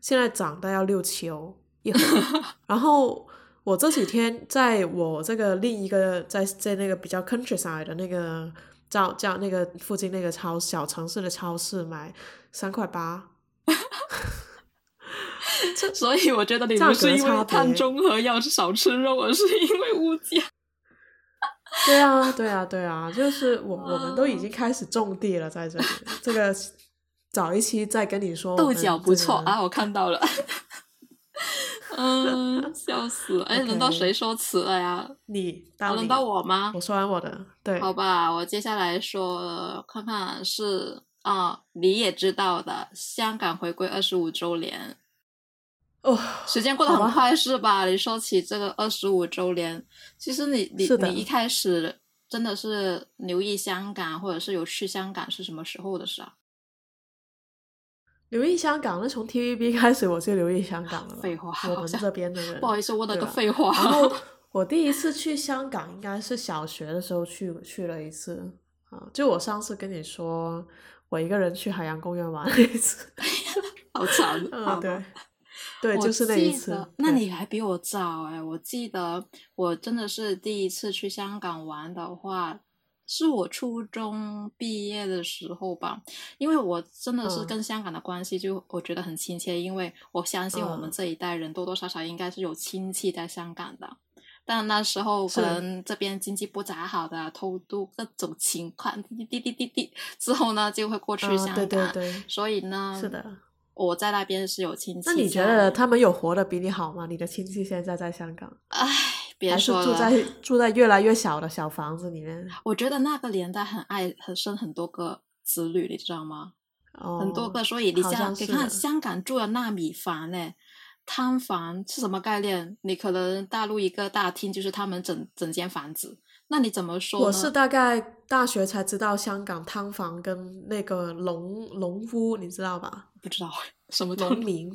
现在涨到要六七欧一盒。然后我这几天在我这个另一个在在那个比较 countryside 的那个叫叫那个附近那个超小城市的超市买三块八。
所以我觉得你不是因为碳中和要少吃肉，而是因为物价。
对啊，对啊，对啊，就是我，我们都已经开始种地了，在这里，这个早一期再跟你说。
豆角不错啊，我看到了。嗯，笑死！哎，轮到谁说词了呀？
你，
轮到我吗？
我说完我的，对。
好吧，我接下来说，看看是啊，你也知道的，香港回归二十五周年。
哦，
时间过得很快是吧？你说起这个二十五周年，其实你你你一开始真的是留意香港，或者是有去香港是什么时候的事啊？
留意香港，那从 TVB 开始我就留意香港了。
废话，
我们这边的人。
不好意思，问了个废话。
然后 我第一次去香港应该是小学的时候去去了一次啊，就我上次跟你说我一个人去海洋公园玩了一次，
好惨
啊！对，对，就是那一次。
那你还比我早哎！我记得我真的是第一次去香港玩的话。是我初中毕业的时候吧，因为我真的是跟香港的关系就我觉得很亲切，因为我相信我们这一代人多多少少应该是有亲戚在香港的，但那时候可能这边经济不咋好的，偷渡各种情况，滴滴滴滴滴，之后呢就会过去香港，
对对对，
所以呢，
是的，
我在那边是有亲戚。那
你觉得他们有活得比你好吗？你的亲戚现在在香港？
唉。别说
了，住在住在越来越小的小房子里面。
我觉得那个年代很爱很生很多个子女，你知道吗？
哦，
很多个，所以你
像
你看香港住的纳米房呢，摊房是什么概念？你可能大陆一个大厅就是他们整整间房子，那你怎么说？
我是大概大学才知道香港汤房跟那个农农屋，你知道吧？
不知道什么
农民。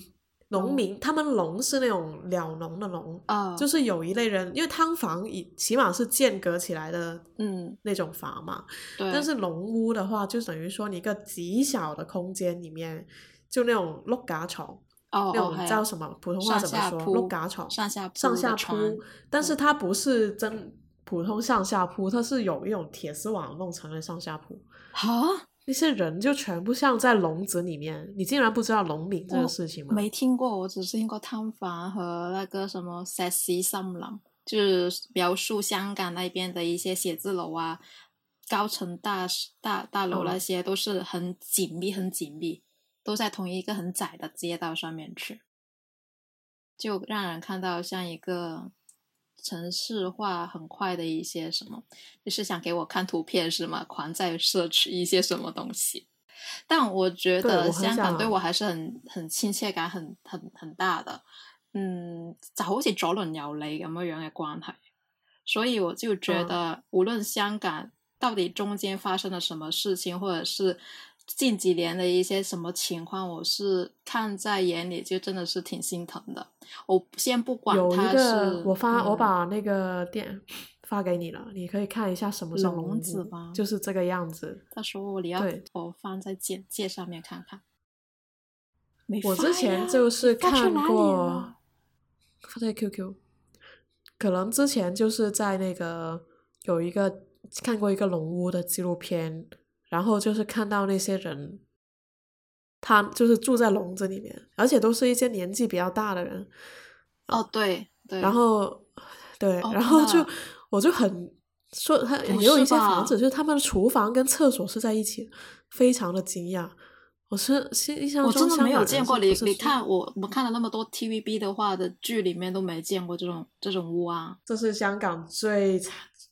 农民，他们农是那种鸟农的农，就是有一类人，因为汤房以起码是间隔起来的，
嗯，
那种房嘛。
对。
但是农屋的话，就等于说你一个极小的空间里面，就那种碌架床，
哦，
那种叫什么？普通话怎么说？碌架床，
上下
上下
铺。
但是它不是真普通上下铺，它是有一种铁丝网弄成的上下铺。
啊？
那些人就全部像在笼子里面，你竟然不知道农民这个事情吗？
没听过，我只是听过汤房和那个什么 sexy 森林，就是描述香港那边的一些写字楼啊、高层大大大楼那些都是很紧密、很紧密，都在同一个很窄的街道上面去，就让人看到像一个。城市化很快的一些什么，就是想给我看图片是吗？狂在摄取一些什么东西，但我觉得香港对我还是很很亲切感很很很大的，嗯，就好似左轮右里咁樣樣嘅關係，所以我就觉得无论香港到底中间发生了什么事情，或者是。近几年的一些什么情况，我是看在眼里，就真的是挺心疼的。我先不管他是，
我发我把那个店发给你了，你可以看一下什么是
笼子吗？
就是这个样子。
到时候你要我放在简介上面看看。
我之前就是看过，发在 QQ。可能之前就是在那个有一个看过一个龙屋的纪录片。然后就是看到那些人，他就是住在笼子里面，而且都是一些年纪比较大的人。
哦，对对。
然后，对，然后就我就很说，他也有一些房子，就是他们的厨房跟厕所是在一起，非常的惊讶。我是印象中，
我真的没有见过。你你看我我看了那么多 TVB 的话的剧里面都没见过这种这种屋啊。
这是香港最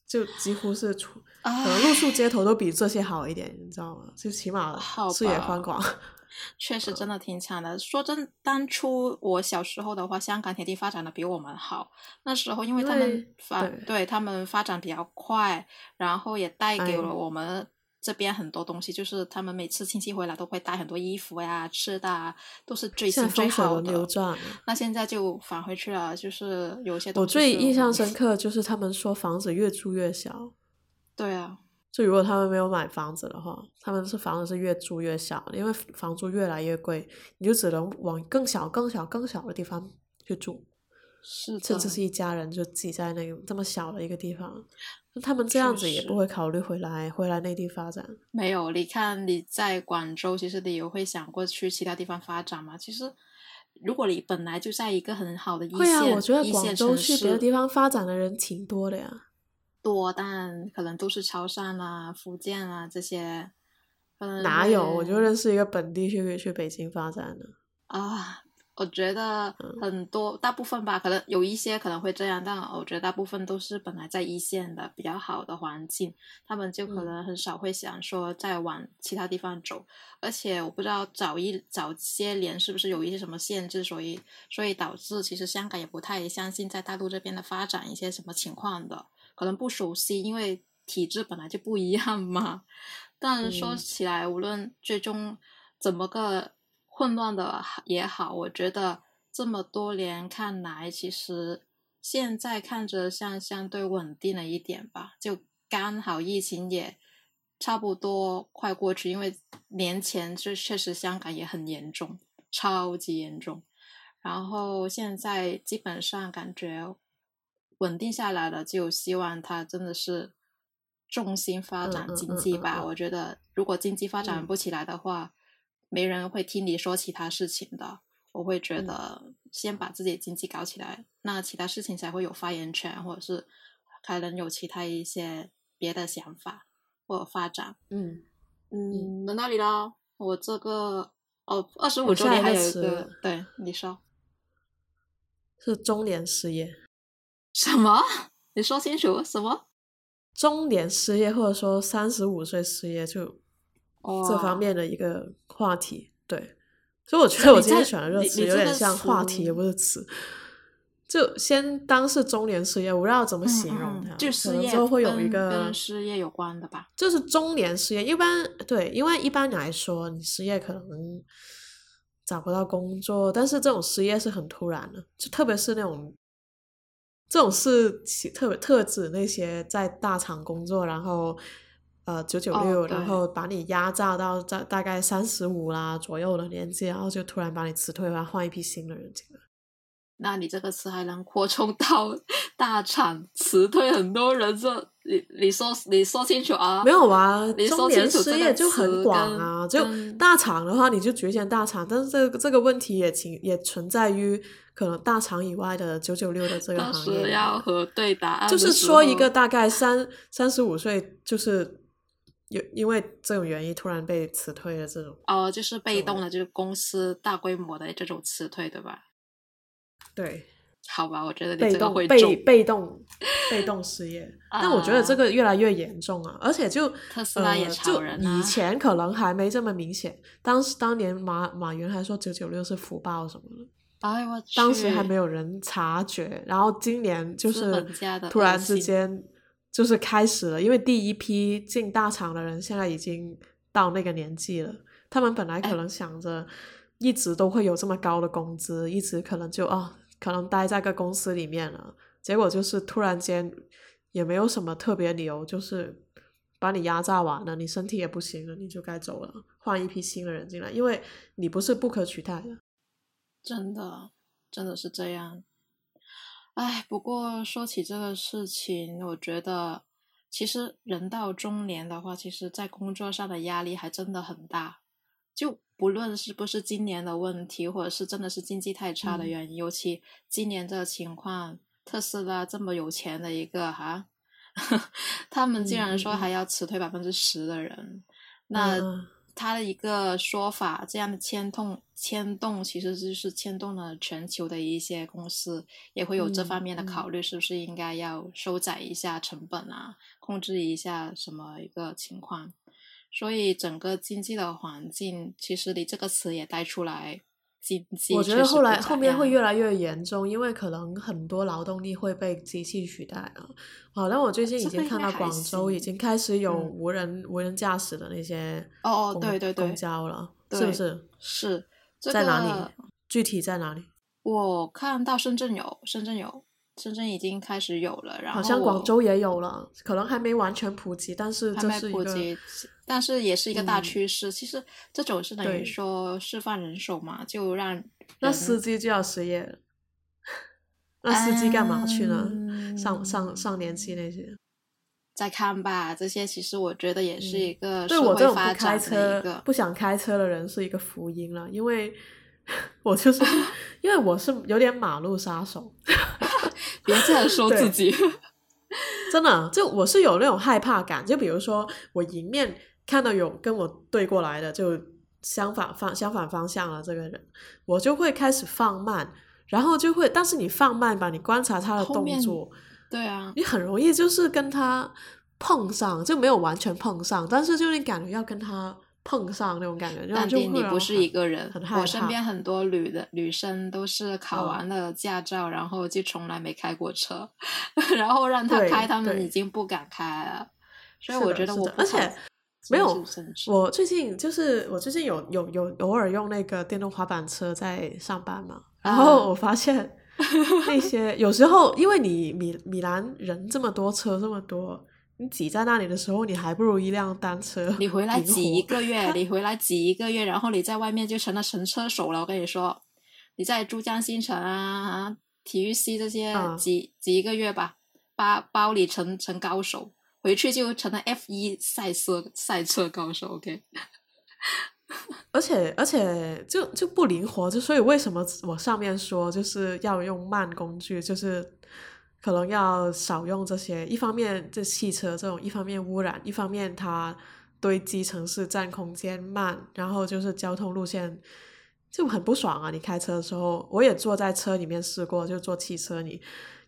就几乎是出。可能露宿街头都比这些好一点，你知道吗？就起码视野宽广。
确实，真的挺惨的。说真，当初我小时候的话，香港铁地发展的比我们好。那时候，因为他们发对他们发展比较快，然后也带给了我们这边很多东西。就是他们每次亲戚回来都会带很多衣服呀、吃的，啊，都是最新最好的。那现在就返回去了，就是有些
我最印象深刻就是他们说房子越住越小。
对啊，
就如果他们没有买房子的话，他们是房子是越住越小，因为房租越来越贵，你就只能往更小、更小、更小的地方去住。
是，
甚至是一家人就挤在那个这么小的一个地方，他们这样子也不会考虑回来回来内地发展。
没有，你看你在广州，其实你有会想过去其他地方发展吗？其实，如果你本来就在一个很好的一线，会
啊，我觉得广州
去
别的地方发展的人挺多的呀。
多，但可能都是潮汕啊、福建啊这些，
哪有？我就认识一个本地去去北京发展的
啊。我觉得很多大部分吧，可能有一些可能会这样，但我觉得大部分都是本来在一线的比较好的环境，他们就可能很少会想说再往其他地方走。而且我不知道早一早些年是不是有一些什么限制，所以所以导致其实香港也不太相信在大陆这边的发展一些什么情况的，可能不熟悉，因为体质本来就不一样嘛。但说起来，无论最终怎么个。混乱的也好，我觉得这么多年看来，其实现在看着像相对稳定了一点吧。就刚好疫情也差不多快过去，因为年前就确实香港也很严重，超级严重。然后现在基本上感觉稳定下来了，就希望它真的是重心发展经济吧。我觉得如果经济发展不起来的话，没人会听你说其他事情的，我会觉得先把自己的经济搞起来，那其他事情才会有发言权，或者是还能有其他一些别的想法或者发展。
嗯。
嗯，轮到你了，我这个哦，二十五周年还有一个，对，你说。
是中年失业？
什么？你说清楚什么？
中年失业，或者说三十五岁失业就。这方面的一个话题，对，所以我觉得我今天选的这个词有点像话题，也不是词。就先当是中年失业，我不知道怎么形容它，
就失业
之后会有一个
跟失业有关的吧？
就是中年失业，一般对，因为一般来说，你失业可能找不到工作，但是这种失业是很突然的，就特别是那种这种是特别特指那些在大厂工作，然后。呃，九九六，然后把你压榨到在大概三十五啦左右的年纪，然后就突然把你辞退然后，换一批新的人进来。
那你这个词还能扩充到 大厂辞退很多人？这你你说你说清楚啊？
没有啊，你说清楚失业就很广啊。就大厂的话，你就局限大厂，但是这个这个问题也存也存在于可能大厂以外的九九六的这个行业。
要核对答案，
就是说一个大概三三十五岁，就是。有因为这种原因突然被辞退的这种
哦，就是被动的，就是公司大规模的这种辞退，对吧？
对，
好吧，我觉得
被动被被动被动失业，但我觉得这个越来越严重啊！而且就
特斯拉也
就以前可能还没这么明显，当时当年马马云还说九九六是福报什么的，
哎我
当时还没有人察觉，然后今年就是突然之间。就是开始了，因为第一批进大厂的人现在已经到那个年纪了。他们本来可能想着一直都会有这么高的工资，一直可能就哦，可能待在个公司里面了。结果就是突然间也没有什么特别理由，就是把你压榨完了，你身体也不行了，你就该走了，换一批新的人进来，因为你不是不可取代的。
真的，真的是这样。哎，不过说起这个事情，我觉得其实人到中年的话，其实在工作上的压力还真的很大。就不论是不是今年的问题，或者是真的是经济太差的原因，尤其今年这个情况，特斯拉这么有钱的一个哈，他们竟然说还要辞退百分之十的人，那。他的一个说法，这样的牵动牵动，其实就是牵动了全球的一些公司，也会有这方面的考虑，是不是应该要收窄一下成本啊，控制一下什么一个情况？所以整个经济的环境，其实你这个词也带出来。
经济我觉得后来后面会越来越严重，因为可能很多劳动力会被机器取代啊。好，但我最近已经看到广州已经开始有无人无人驾驶的那些
哦哦对对对
公交了，是不是？
是
在哪里？具体在哪里？
我看到深圳有，深圳有，深圳已经开始有了。然后
好像广州也有了，可能还没完全普及，但是这是普及。
但是也是一个大趋势。其实这种是等于说释放人手嘛，就让
那司机就要失业了。那司机干嘛去呢？上上上年纪那些，
再看吧。这些其实我觉得也是一个
对我这种不开车、不想开车的人是一个福音了，因为 我就是 因为我是有点马路杀手。
别这样说自己。
真的，就我是有那种害怕感。就比如说，我迎面看到有跟我对过来的，就相反方相反方向了这个人，我就会开始放慢，然后就会，但是你放慢吧，你观察他的动作，
对啊，
你很容易就是跟他碰上，就没有完全碰上，但是就你感觉要跟他。碰上那种感觉，
但
是
你不是一个人，
我
身边很多女的女生都是考完了驾照，然后就从来没开过车，然后让他开，他们已经不敢开了。所以我觉得我，
而且没有，我最近就是我最近有有有偶尔用那个电动滑板车在上班嘛，然后我发现 那些有时候因为你米米兰人这么多，车这么多。你挤在那里的时候，你还不如一辆单车。
你回来挤一个月，你回来挤一个月，然后你在外面就成了神车手了。我跟你说，你在珠江新城啊、体育系这些挤挤一个月吧，包包里成成高手，回去就成了 F 一赛车赛车高手。OK，
而且而且就就不灵活，就所以为什么我上面说就是要用慢工具，就是。可能要少用这些，一方面这汽车这种，一方面污染，一方面它堆积城市占空间慢，然后就是交通路线就很不爽啊！你开车的时候，我也坐在车里面试过，就坐汽车，你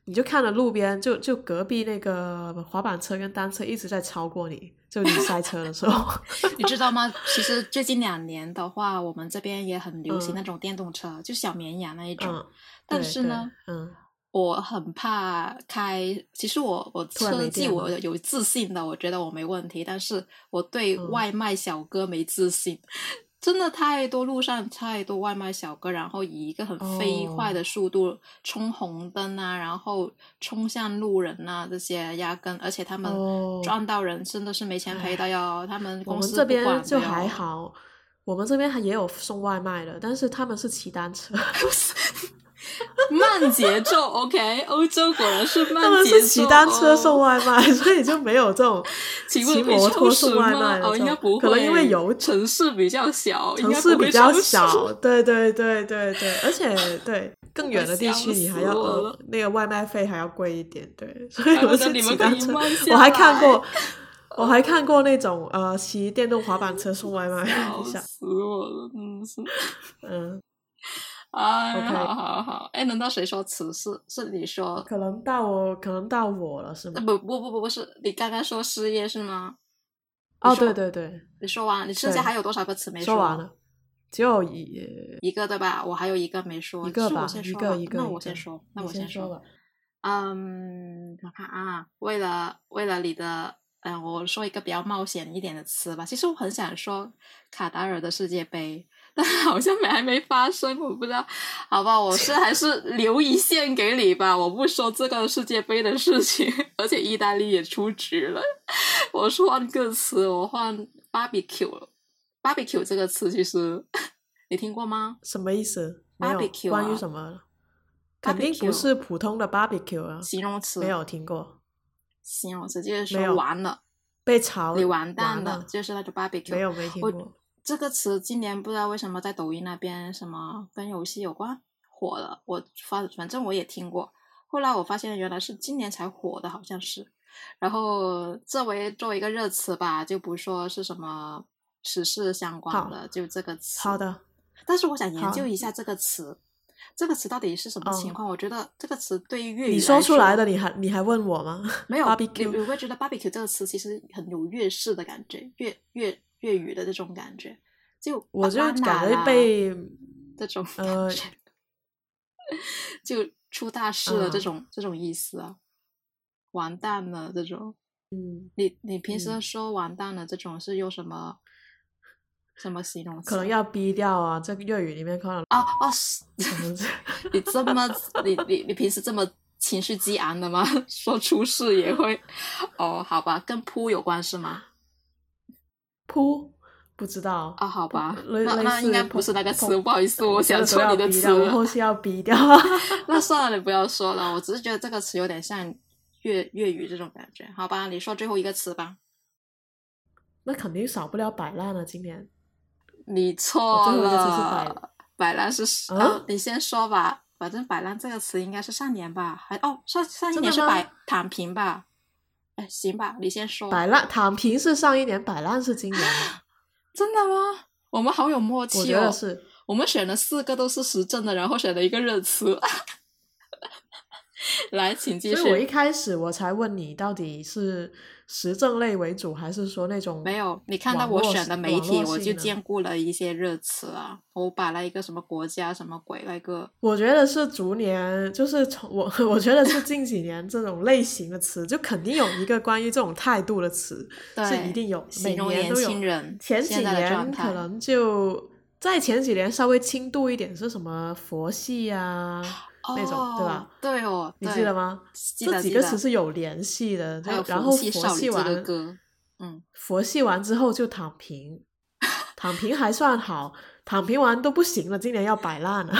你就看着路边，就就隔壁那个滑板车跟单车一直在超过你，就你塞车的时候，
你知道吗？其实最近两年的话，我们这边也很流行那种电动车，就小绵羊那一种，但是呢，嗯。我很怕开，其实我我车技我有自信的，我觉得我没问题，但是我对外卖小哥没自信，真的太多路上太多外卖小哥，然后以一个很飞快的速度冲红灯啊，然后冲向路人啊，这些压根，而且他们撞到人真的是没钱赔的哟，他们公司
这边就还好，我们这边还也有送外卖的，但是他们是骑单车。
慢节奏，OK，欧洲果然是慢节奏。他
们是骑单车送外卖，所以就没有这种骑摩托送外卖
哦，应该不会，
可能因为有
城市比较小，
城市比较小，对对对对对，而且对 更远的地区你还要那个外卖费还要贵一点，对，所以我是骑单车。我还看过，我还看过那种呃骑电动滑板车送外卖，
笑。死我了，真是，嗯。啊，好好好，哎，轮到谁说词？是是你说？
可能到我，可能到我了，是吗？
不不不不不是，你刚刚说失业是吗？
哦，对对对，
你说完，你剩下还有多少个词没说
完了？只有一
一个对吧？我还有一个没说，
一个吧，
一
个一个。
那我先说，那我先
说吧。
嗯，我看啊，为了为了你的，嗯，我说一个比较冒险一点的词吧。其实我很想说卡达尔的世界杯。但 好像没还没发生，我不知道，好吧，我 是还是留一线给你吧，我不说这个世界杯的事情，而且意大利也出局了，我是换个词，我换 barbecue 了，barbecue 这个词其实你听过吗？
什么意思？barbecue 关于什么？肯定不是普通的 barbecue 啊，
形容词。
没有听过，
形容词就是说完了，
被炒，
你完蛋
了，
就是那个 barbecue，
没有没听过。
这个词今年不知道为什么在抖音那边什么跟游戏有关火了，我发反正我也听过，后来我发现原来是今年才火的，好像是。然后作为作为一个热词吧，就不说是什么时事相关的，就这个词。
好的。
但是我想研究一下这个词，这个词到底是什么情况？我觉得这个词对于粤语
你说出来的，你还你还问我吗？
没有。你你会觉得 barbecue 这个词其实很有粤式的感觉，粤粤。粤语的这种感觉，就
我就感觉被
这种呃，就出大事了这种这种意思啊，完蛋了这种。
嗯，
你你平时说完蛋了这种是用什么什么形容词？
可能要逼掉啊，这个粤语里面可能
啊啊，你这么你你你平时这么情绪激昂的吗？说出事也会 哦？好吧，跟扑有关是吗？
扑不知道
啊，好吧，那那应该不是那个词，不好意思，我想错你的词，
我后期要逼掉。
那算了，你不要说了，我只是觉得这个词有点像粤粤语这种感觉，好吧？你说最后一个词吧。
那肯定少不了摆烂了，今年。
你错了，摆烂是啊，你先说吧，反正摆烂这个词应该是上年吧，还哦上上一年是摆躺平吧。哎，行吧，你先说。
摆烂躺平是上一年，摆烂是今年。
真的吗？我们好有默契哦。
我觉得是。
我们选了四个都是时政的，然后选了一个热词。来，请继续。
所以我一开始我才问你，到底是时政类为主，还是说那种
没有？你看到我选的媒体，我就兼顾了一些热词啊。我把了一个什么国家什么鬼那个。
我觉得是逐年，就是从我 我觉得是近几年这种类型的词，就肯定有一个关于这种态度的词，是一定有，每年都有。前几年可能就在前几年稍微轻度一点，是什么佛系啊？那种对吧？
对哦，
你记得吗？这几个词是有联系的。然后佛系完，
嗯，
佛系完之后就躺平，躺平还算好，躺平完都不行了，今年要摆烂了。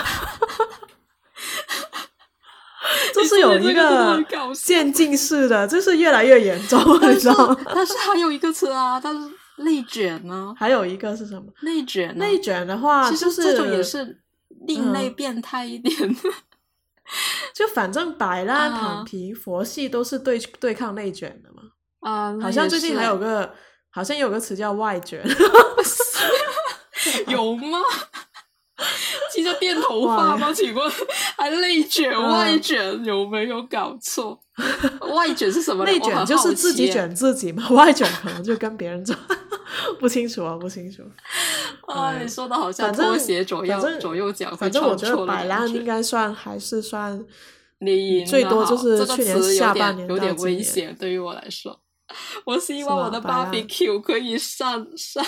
这是有一个渐进式的，这是越来越严重，你知道吗？
但是还有一个词啊，但是内卷呢？
还有一个是什么？
内卷？
内卷的话，
就
是
这种也是另类变态一点。
就反正摆烂、躺平、佛系都是对对抗内卷的嘛。
啊，
好像最近还有个，好像有个词叫外卷，
有吗？记得电头发吗？请问还内卷、外卷有没有搞错？外卷是什么？
内卷就是自己卷自己嘛，外卷可能就跟别人做。不清楚啊，不清楚。
啊，你说的好像拖鞋左右左右脚，
反正我觉得摆烂应该算还是算，
你
最多就是去年下半年
有点危险，对于我来说，我希望我的 barbecue 可以上上。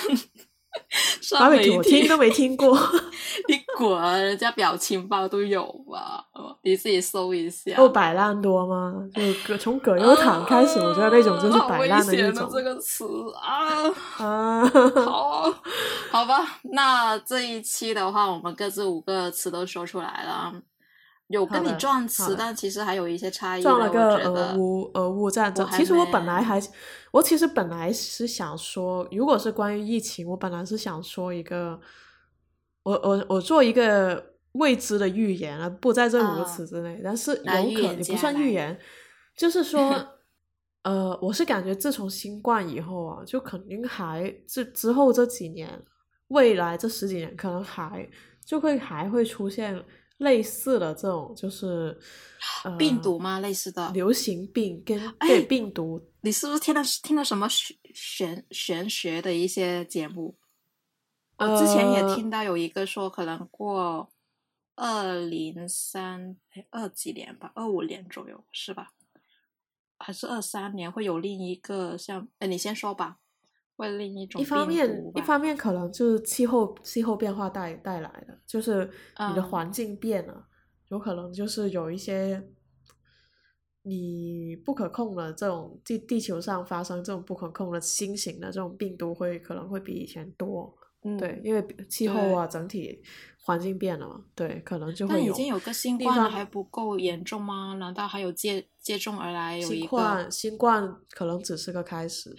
芭比 Q 我听都没听过，
你滚！人家表情包都有吧？你自己搜一下。
够摆烂多吗？就葛从葛优躺开始，我觉得那种就是 摆烂的
那
种。
这个词啊 啊，好，好吧。那这一期的话，我们各自五个词都说出来了。有跟你撞词，但其实还有一些差异。
撞了个俄乌俄乌战争。其实我本来还，我其实本来是想说，如果是关于疫情，我本来是想说一个，我我我做一个未知的预言啊，不在这五个词之内。但是有可也不算预言，就是说，呃，我是感觉自从新冠以后啊，就肯定还这之后这几年，未来这十几年可能还就会还会出现。类似的这种就是
病毒吗？类似的
流行病跟对病毒，
你是不是听了听了什么玄玄玄学的一些节目？我之前也听到有一个说，可能过二零三二几年吧，二五年左右是吧？还是二三年会有另一个像？哎，你先说吧。会另一种
一方面，一方面可能就是气候气候变化带带来的，就是你的环境变了，有可能就是有一些你不可控的这种地地球上发生这种不可控的新型的这种病毒会可能会比以前多，对，因为气候啊整体环境变了嘛，对，可能就会
有。已经有个新冠还不够严重吗？难道还有接接踵而来有一
个新冠可能只是个开始。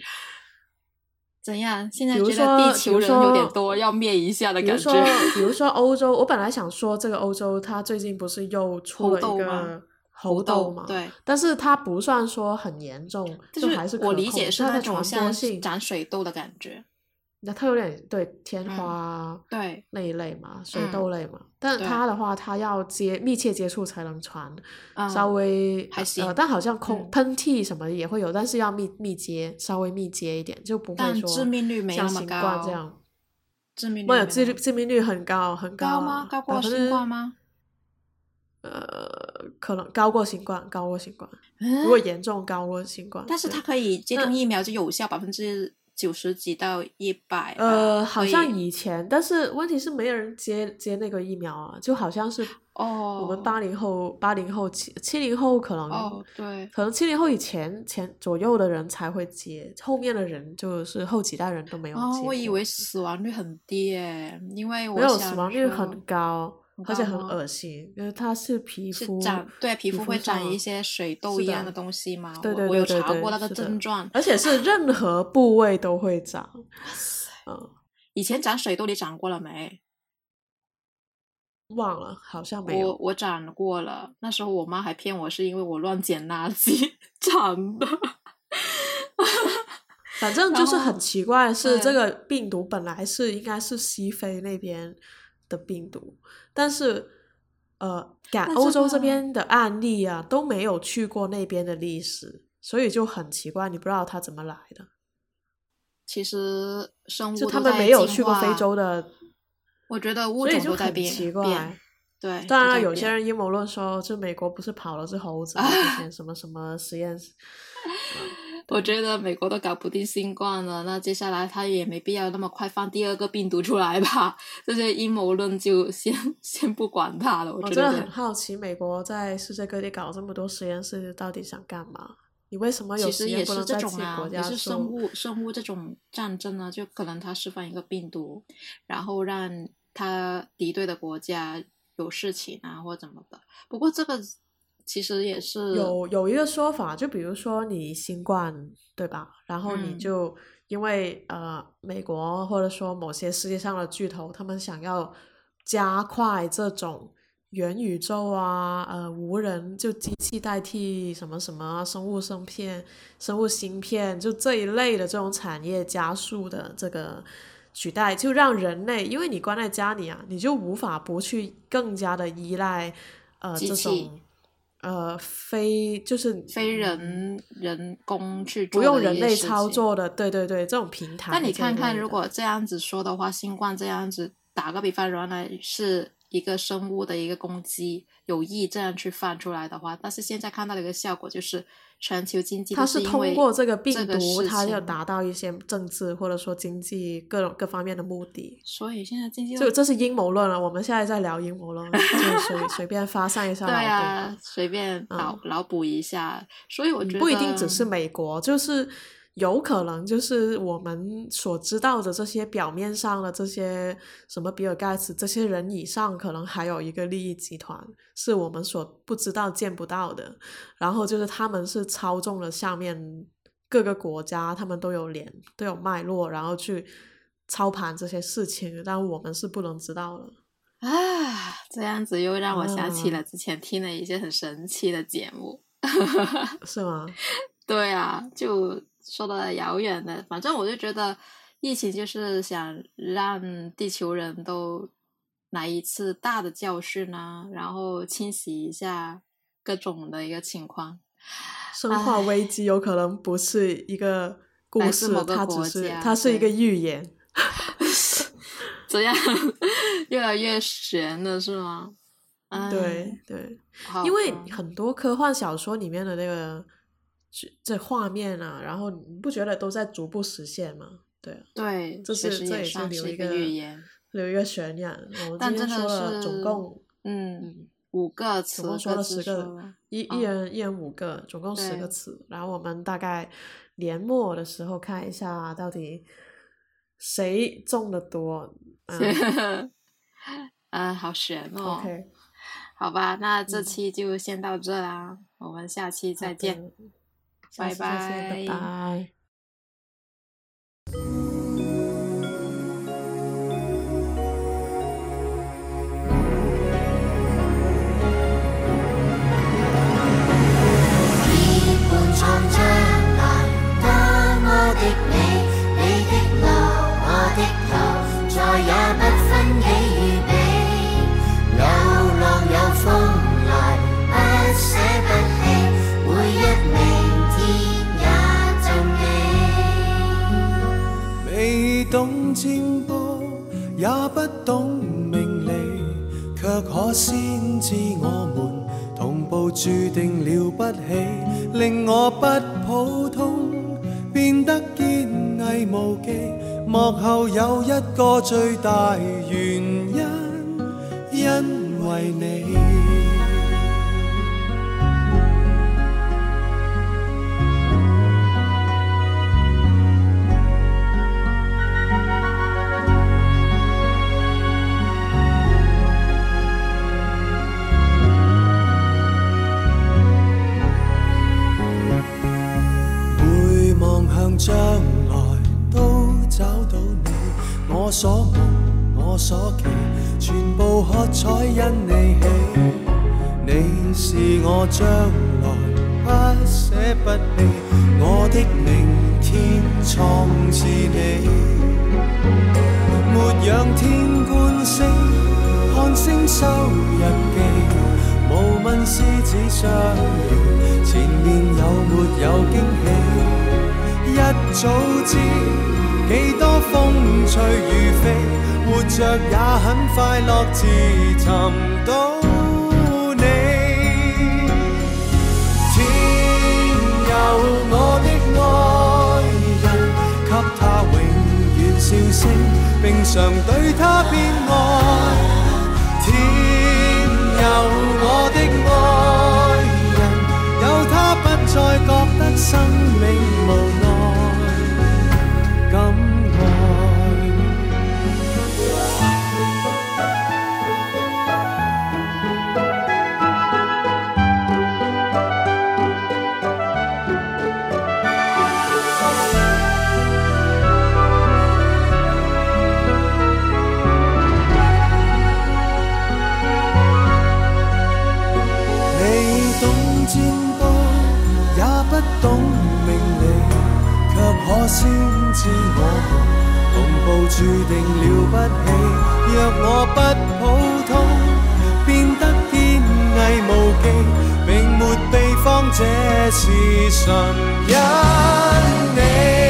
怎样？现在觉得地球人有点多，要灭一下的感觉。
比如说，比如说欧洲，我本来想说这个欧洲，它最近不是又出了一个猴痘嘛？
对，
但是它不算说很严重，就还是
我理解是
那
种像长水痘的感觉。
那它有点对天花
对
那一类嘛，水痘类嘛，但它的话，它要接密切接触才能传，稍微
还行。
但好像空喷嚏什么也会有，但是要密密接，稍微密接一点，就不会说
致命率没那么高。
这样
致命率
致致命率很高很
高吗？高过新冠吗？
呃，可能高过新冠，高过新冠。如果严重高过新冠，
但是它可以接种疫苗就有效百分之。九十几到一百，
呃，好像以前，但是问题是没有人接接那个疫苗啊，就好像是
哦，
我们八零后、八零后、七七零后可能
哦，对，
可能七零后以前前左右的人才会接，后面的人就是后几代人都没有接。
我以为死亡率很低诶，因为
没有死亡率很高。而且很恶心，因为它是皮肤，
长对
皮
肤会长一些水痘一样的东西嘛。
对对对
对，我有查过那个症状，
而且是 任何部位都会长。哇塞！嗯，
以前长水痘你长过了没？
忘了，好像没有。
我我长过了，那时候我妈还骗我是因为我乱捡垃圾 长的。
反正就是很奇怪，是这个病毒本来是应该是西非那边的病毒，但是呃，感欧洲这边的案例啊都没有去过那边的历史，所以就很奇怪，你不知道它怎么来的。
其实生物
就他们没有去过非洲的，
我觉得物种
就
在变
奇怪。。
对，
当然了，有些人阴谋论说，就美国不是跑了只猴子吗？之前什么什么实验室，
我觉得美国都搞不定新冠了，那接下来他也没必要那么快放第二个病毒出来吧？这些阴谋论就先先不管他了。我觉得
我真的很好奇，美国在世界各地搞这么多实验室，到底想干嘛？你为什么有
其
实验不
实也是
能在自己
这种啊也是生？物生物这种战争呢，就可能他释放一个病毒，然后让他敌对的国家有事情啊或怎么的。不过这个其实也是
有有一个说法，就比如说你新冠，对吧？然后你
嗯
就因为呃，美国或者说某些世界上的巨头，他们想要加快这种元宇宙啊，呃，无人就机器代替什么什么啊生物芯片、生物芯片，就这一类的这种产业加速的这个取代，就让人类，因为你关在家里啊，你就无法不去更加的依赖呃这种呃非就是
非
嗯
人人工去
不
做的
用人类操作的，对对对，这种平台。
那你看看，如果这样子说的话，新冠这样子，打个比方，原来是一个生物的一个攻击，有意这样去放出来的话，但是现在看到的一个效果就是，全球经济
它是通过这个病毒，它要达到一些政治或者说经济各种各方面的目的。
所以现在经济
就这是阴谋论了，我们现在在聊阴谋论，就随随便发散一下
对随便脑脑补一下，所以我觉得
嗯不一定只是美国，就是有可能就是我们所知道的这些表面上的这些什么比尔盖茨这些人以上，可能还有一个利益集团是我们所不知道、见不到的。然后就是他们是操纵了下面各个国家，他们都有脸、都有脉络，然后去操盘这些事情，但我们是不能知道的。
啊，这样子又让我想起
啊
了之前听了一些很神奇的节目。
是吗？
对啊，就说的遥远的，反正我就觉得疫情就是想让地球人都来一次大的教训啊，然后清洗一下各种的一个情况。
生化危机有可能不是一个故事它只是它是一个
对
预言。
这样 越来越悬了，是吗？哎
对，对，因为很多科幻小说里面的那个这这画面啊，然后你不觉得都在逐步实现吗？对啊，
对，
这是这也是留一个
预言。
留一个悬念。我们今天说了总共
嗯，
嗯，
五个词，
总共说了十个
说，
一
哦
一人一人五个，总共十个词。然后我们大概年末的时候看一下到底谁中的多。嗯
嗯，好悬哦。
，OK，
好吧，那这
嗯
期就先到这啦，我们下期再见。拜
拜
拜
拜。
懂占卜，也不懂命理，却可先知我们同步注定了不起，令我不普通，变得坚毅无忌。幕后有一个最大原因，因为你。我所夢，我所期，全部喝彩因你起。你是我将来，不捨不弃，我的明天創似你。没仰天觀星，看星收日記，無問獅子相遇，前面有沒有驚喜？一早知几多风吹雨飞，活着也很快乐，自寻到你。天佑我的爱人，给他永远笑声，并常对他偏爱。天佑我的爱人，有他不再觉得生命无奈。占卜，也不懂命理，却可先知我同步注定了不起。若我不普通，变得堅毅无忌，并没秘方，这是神因你。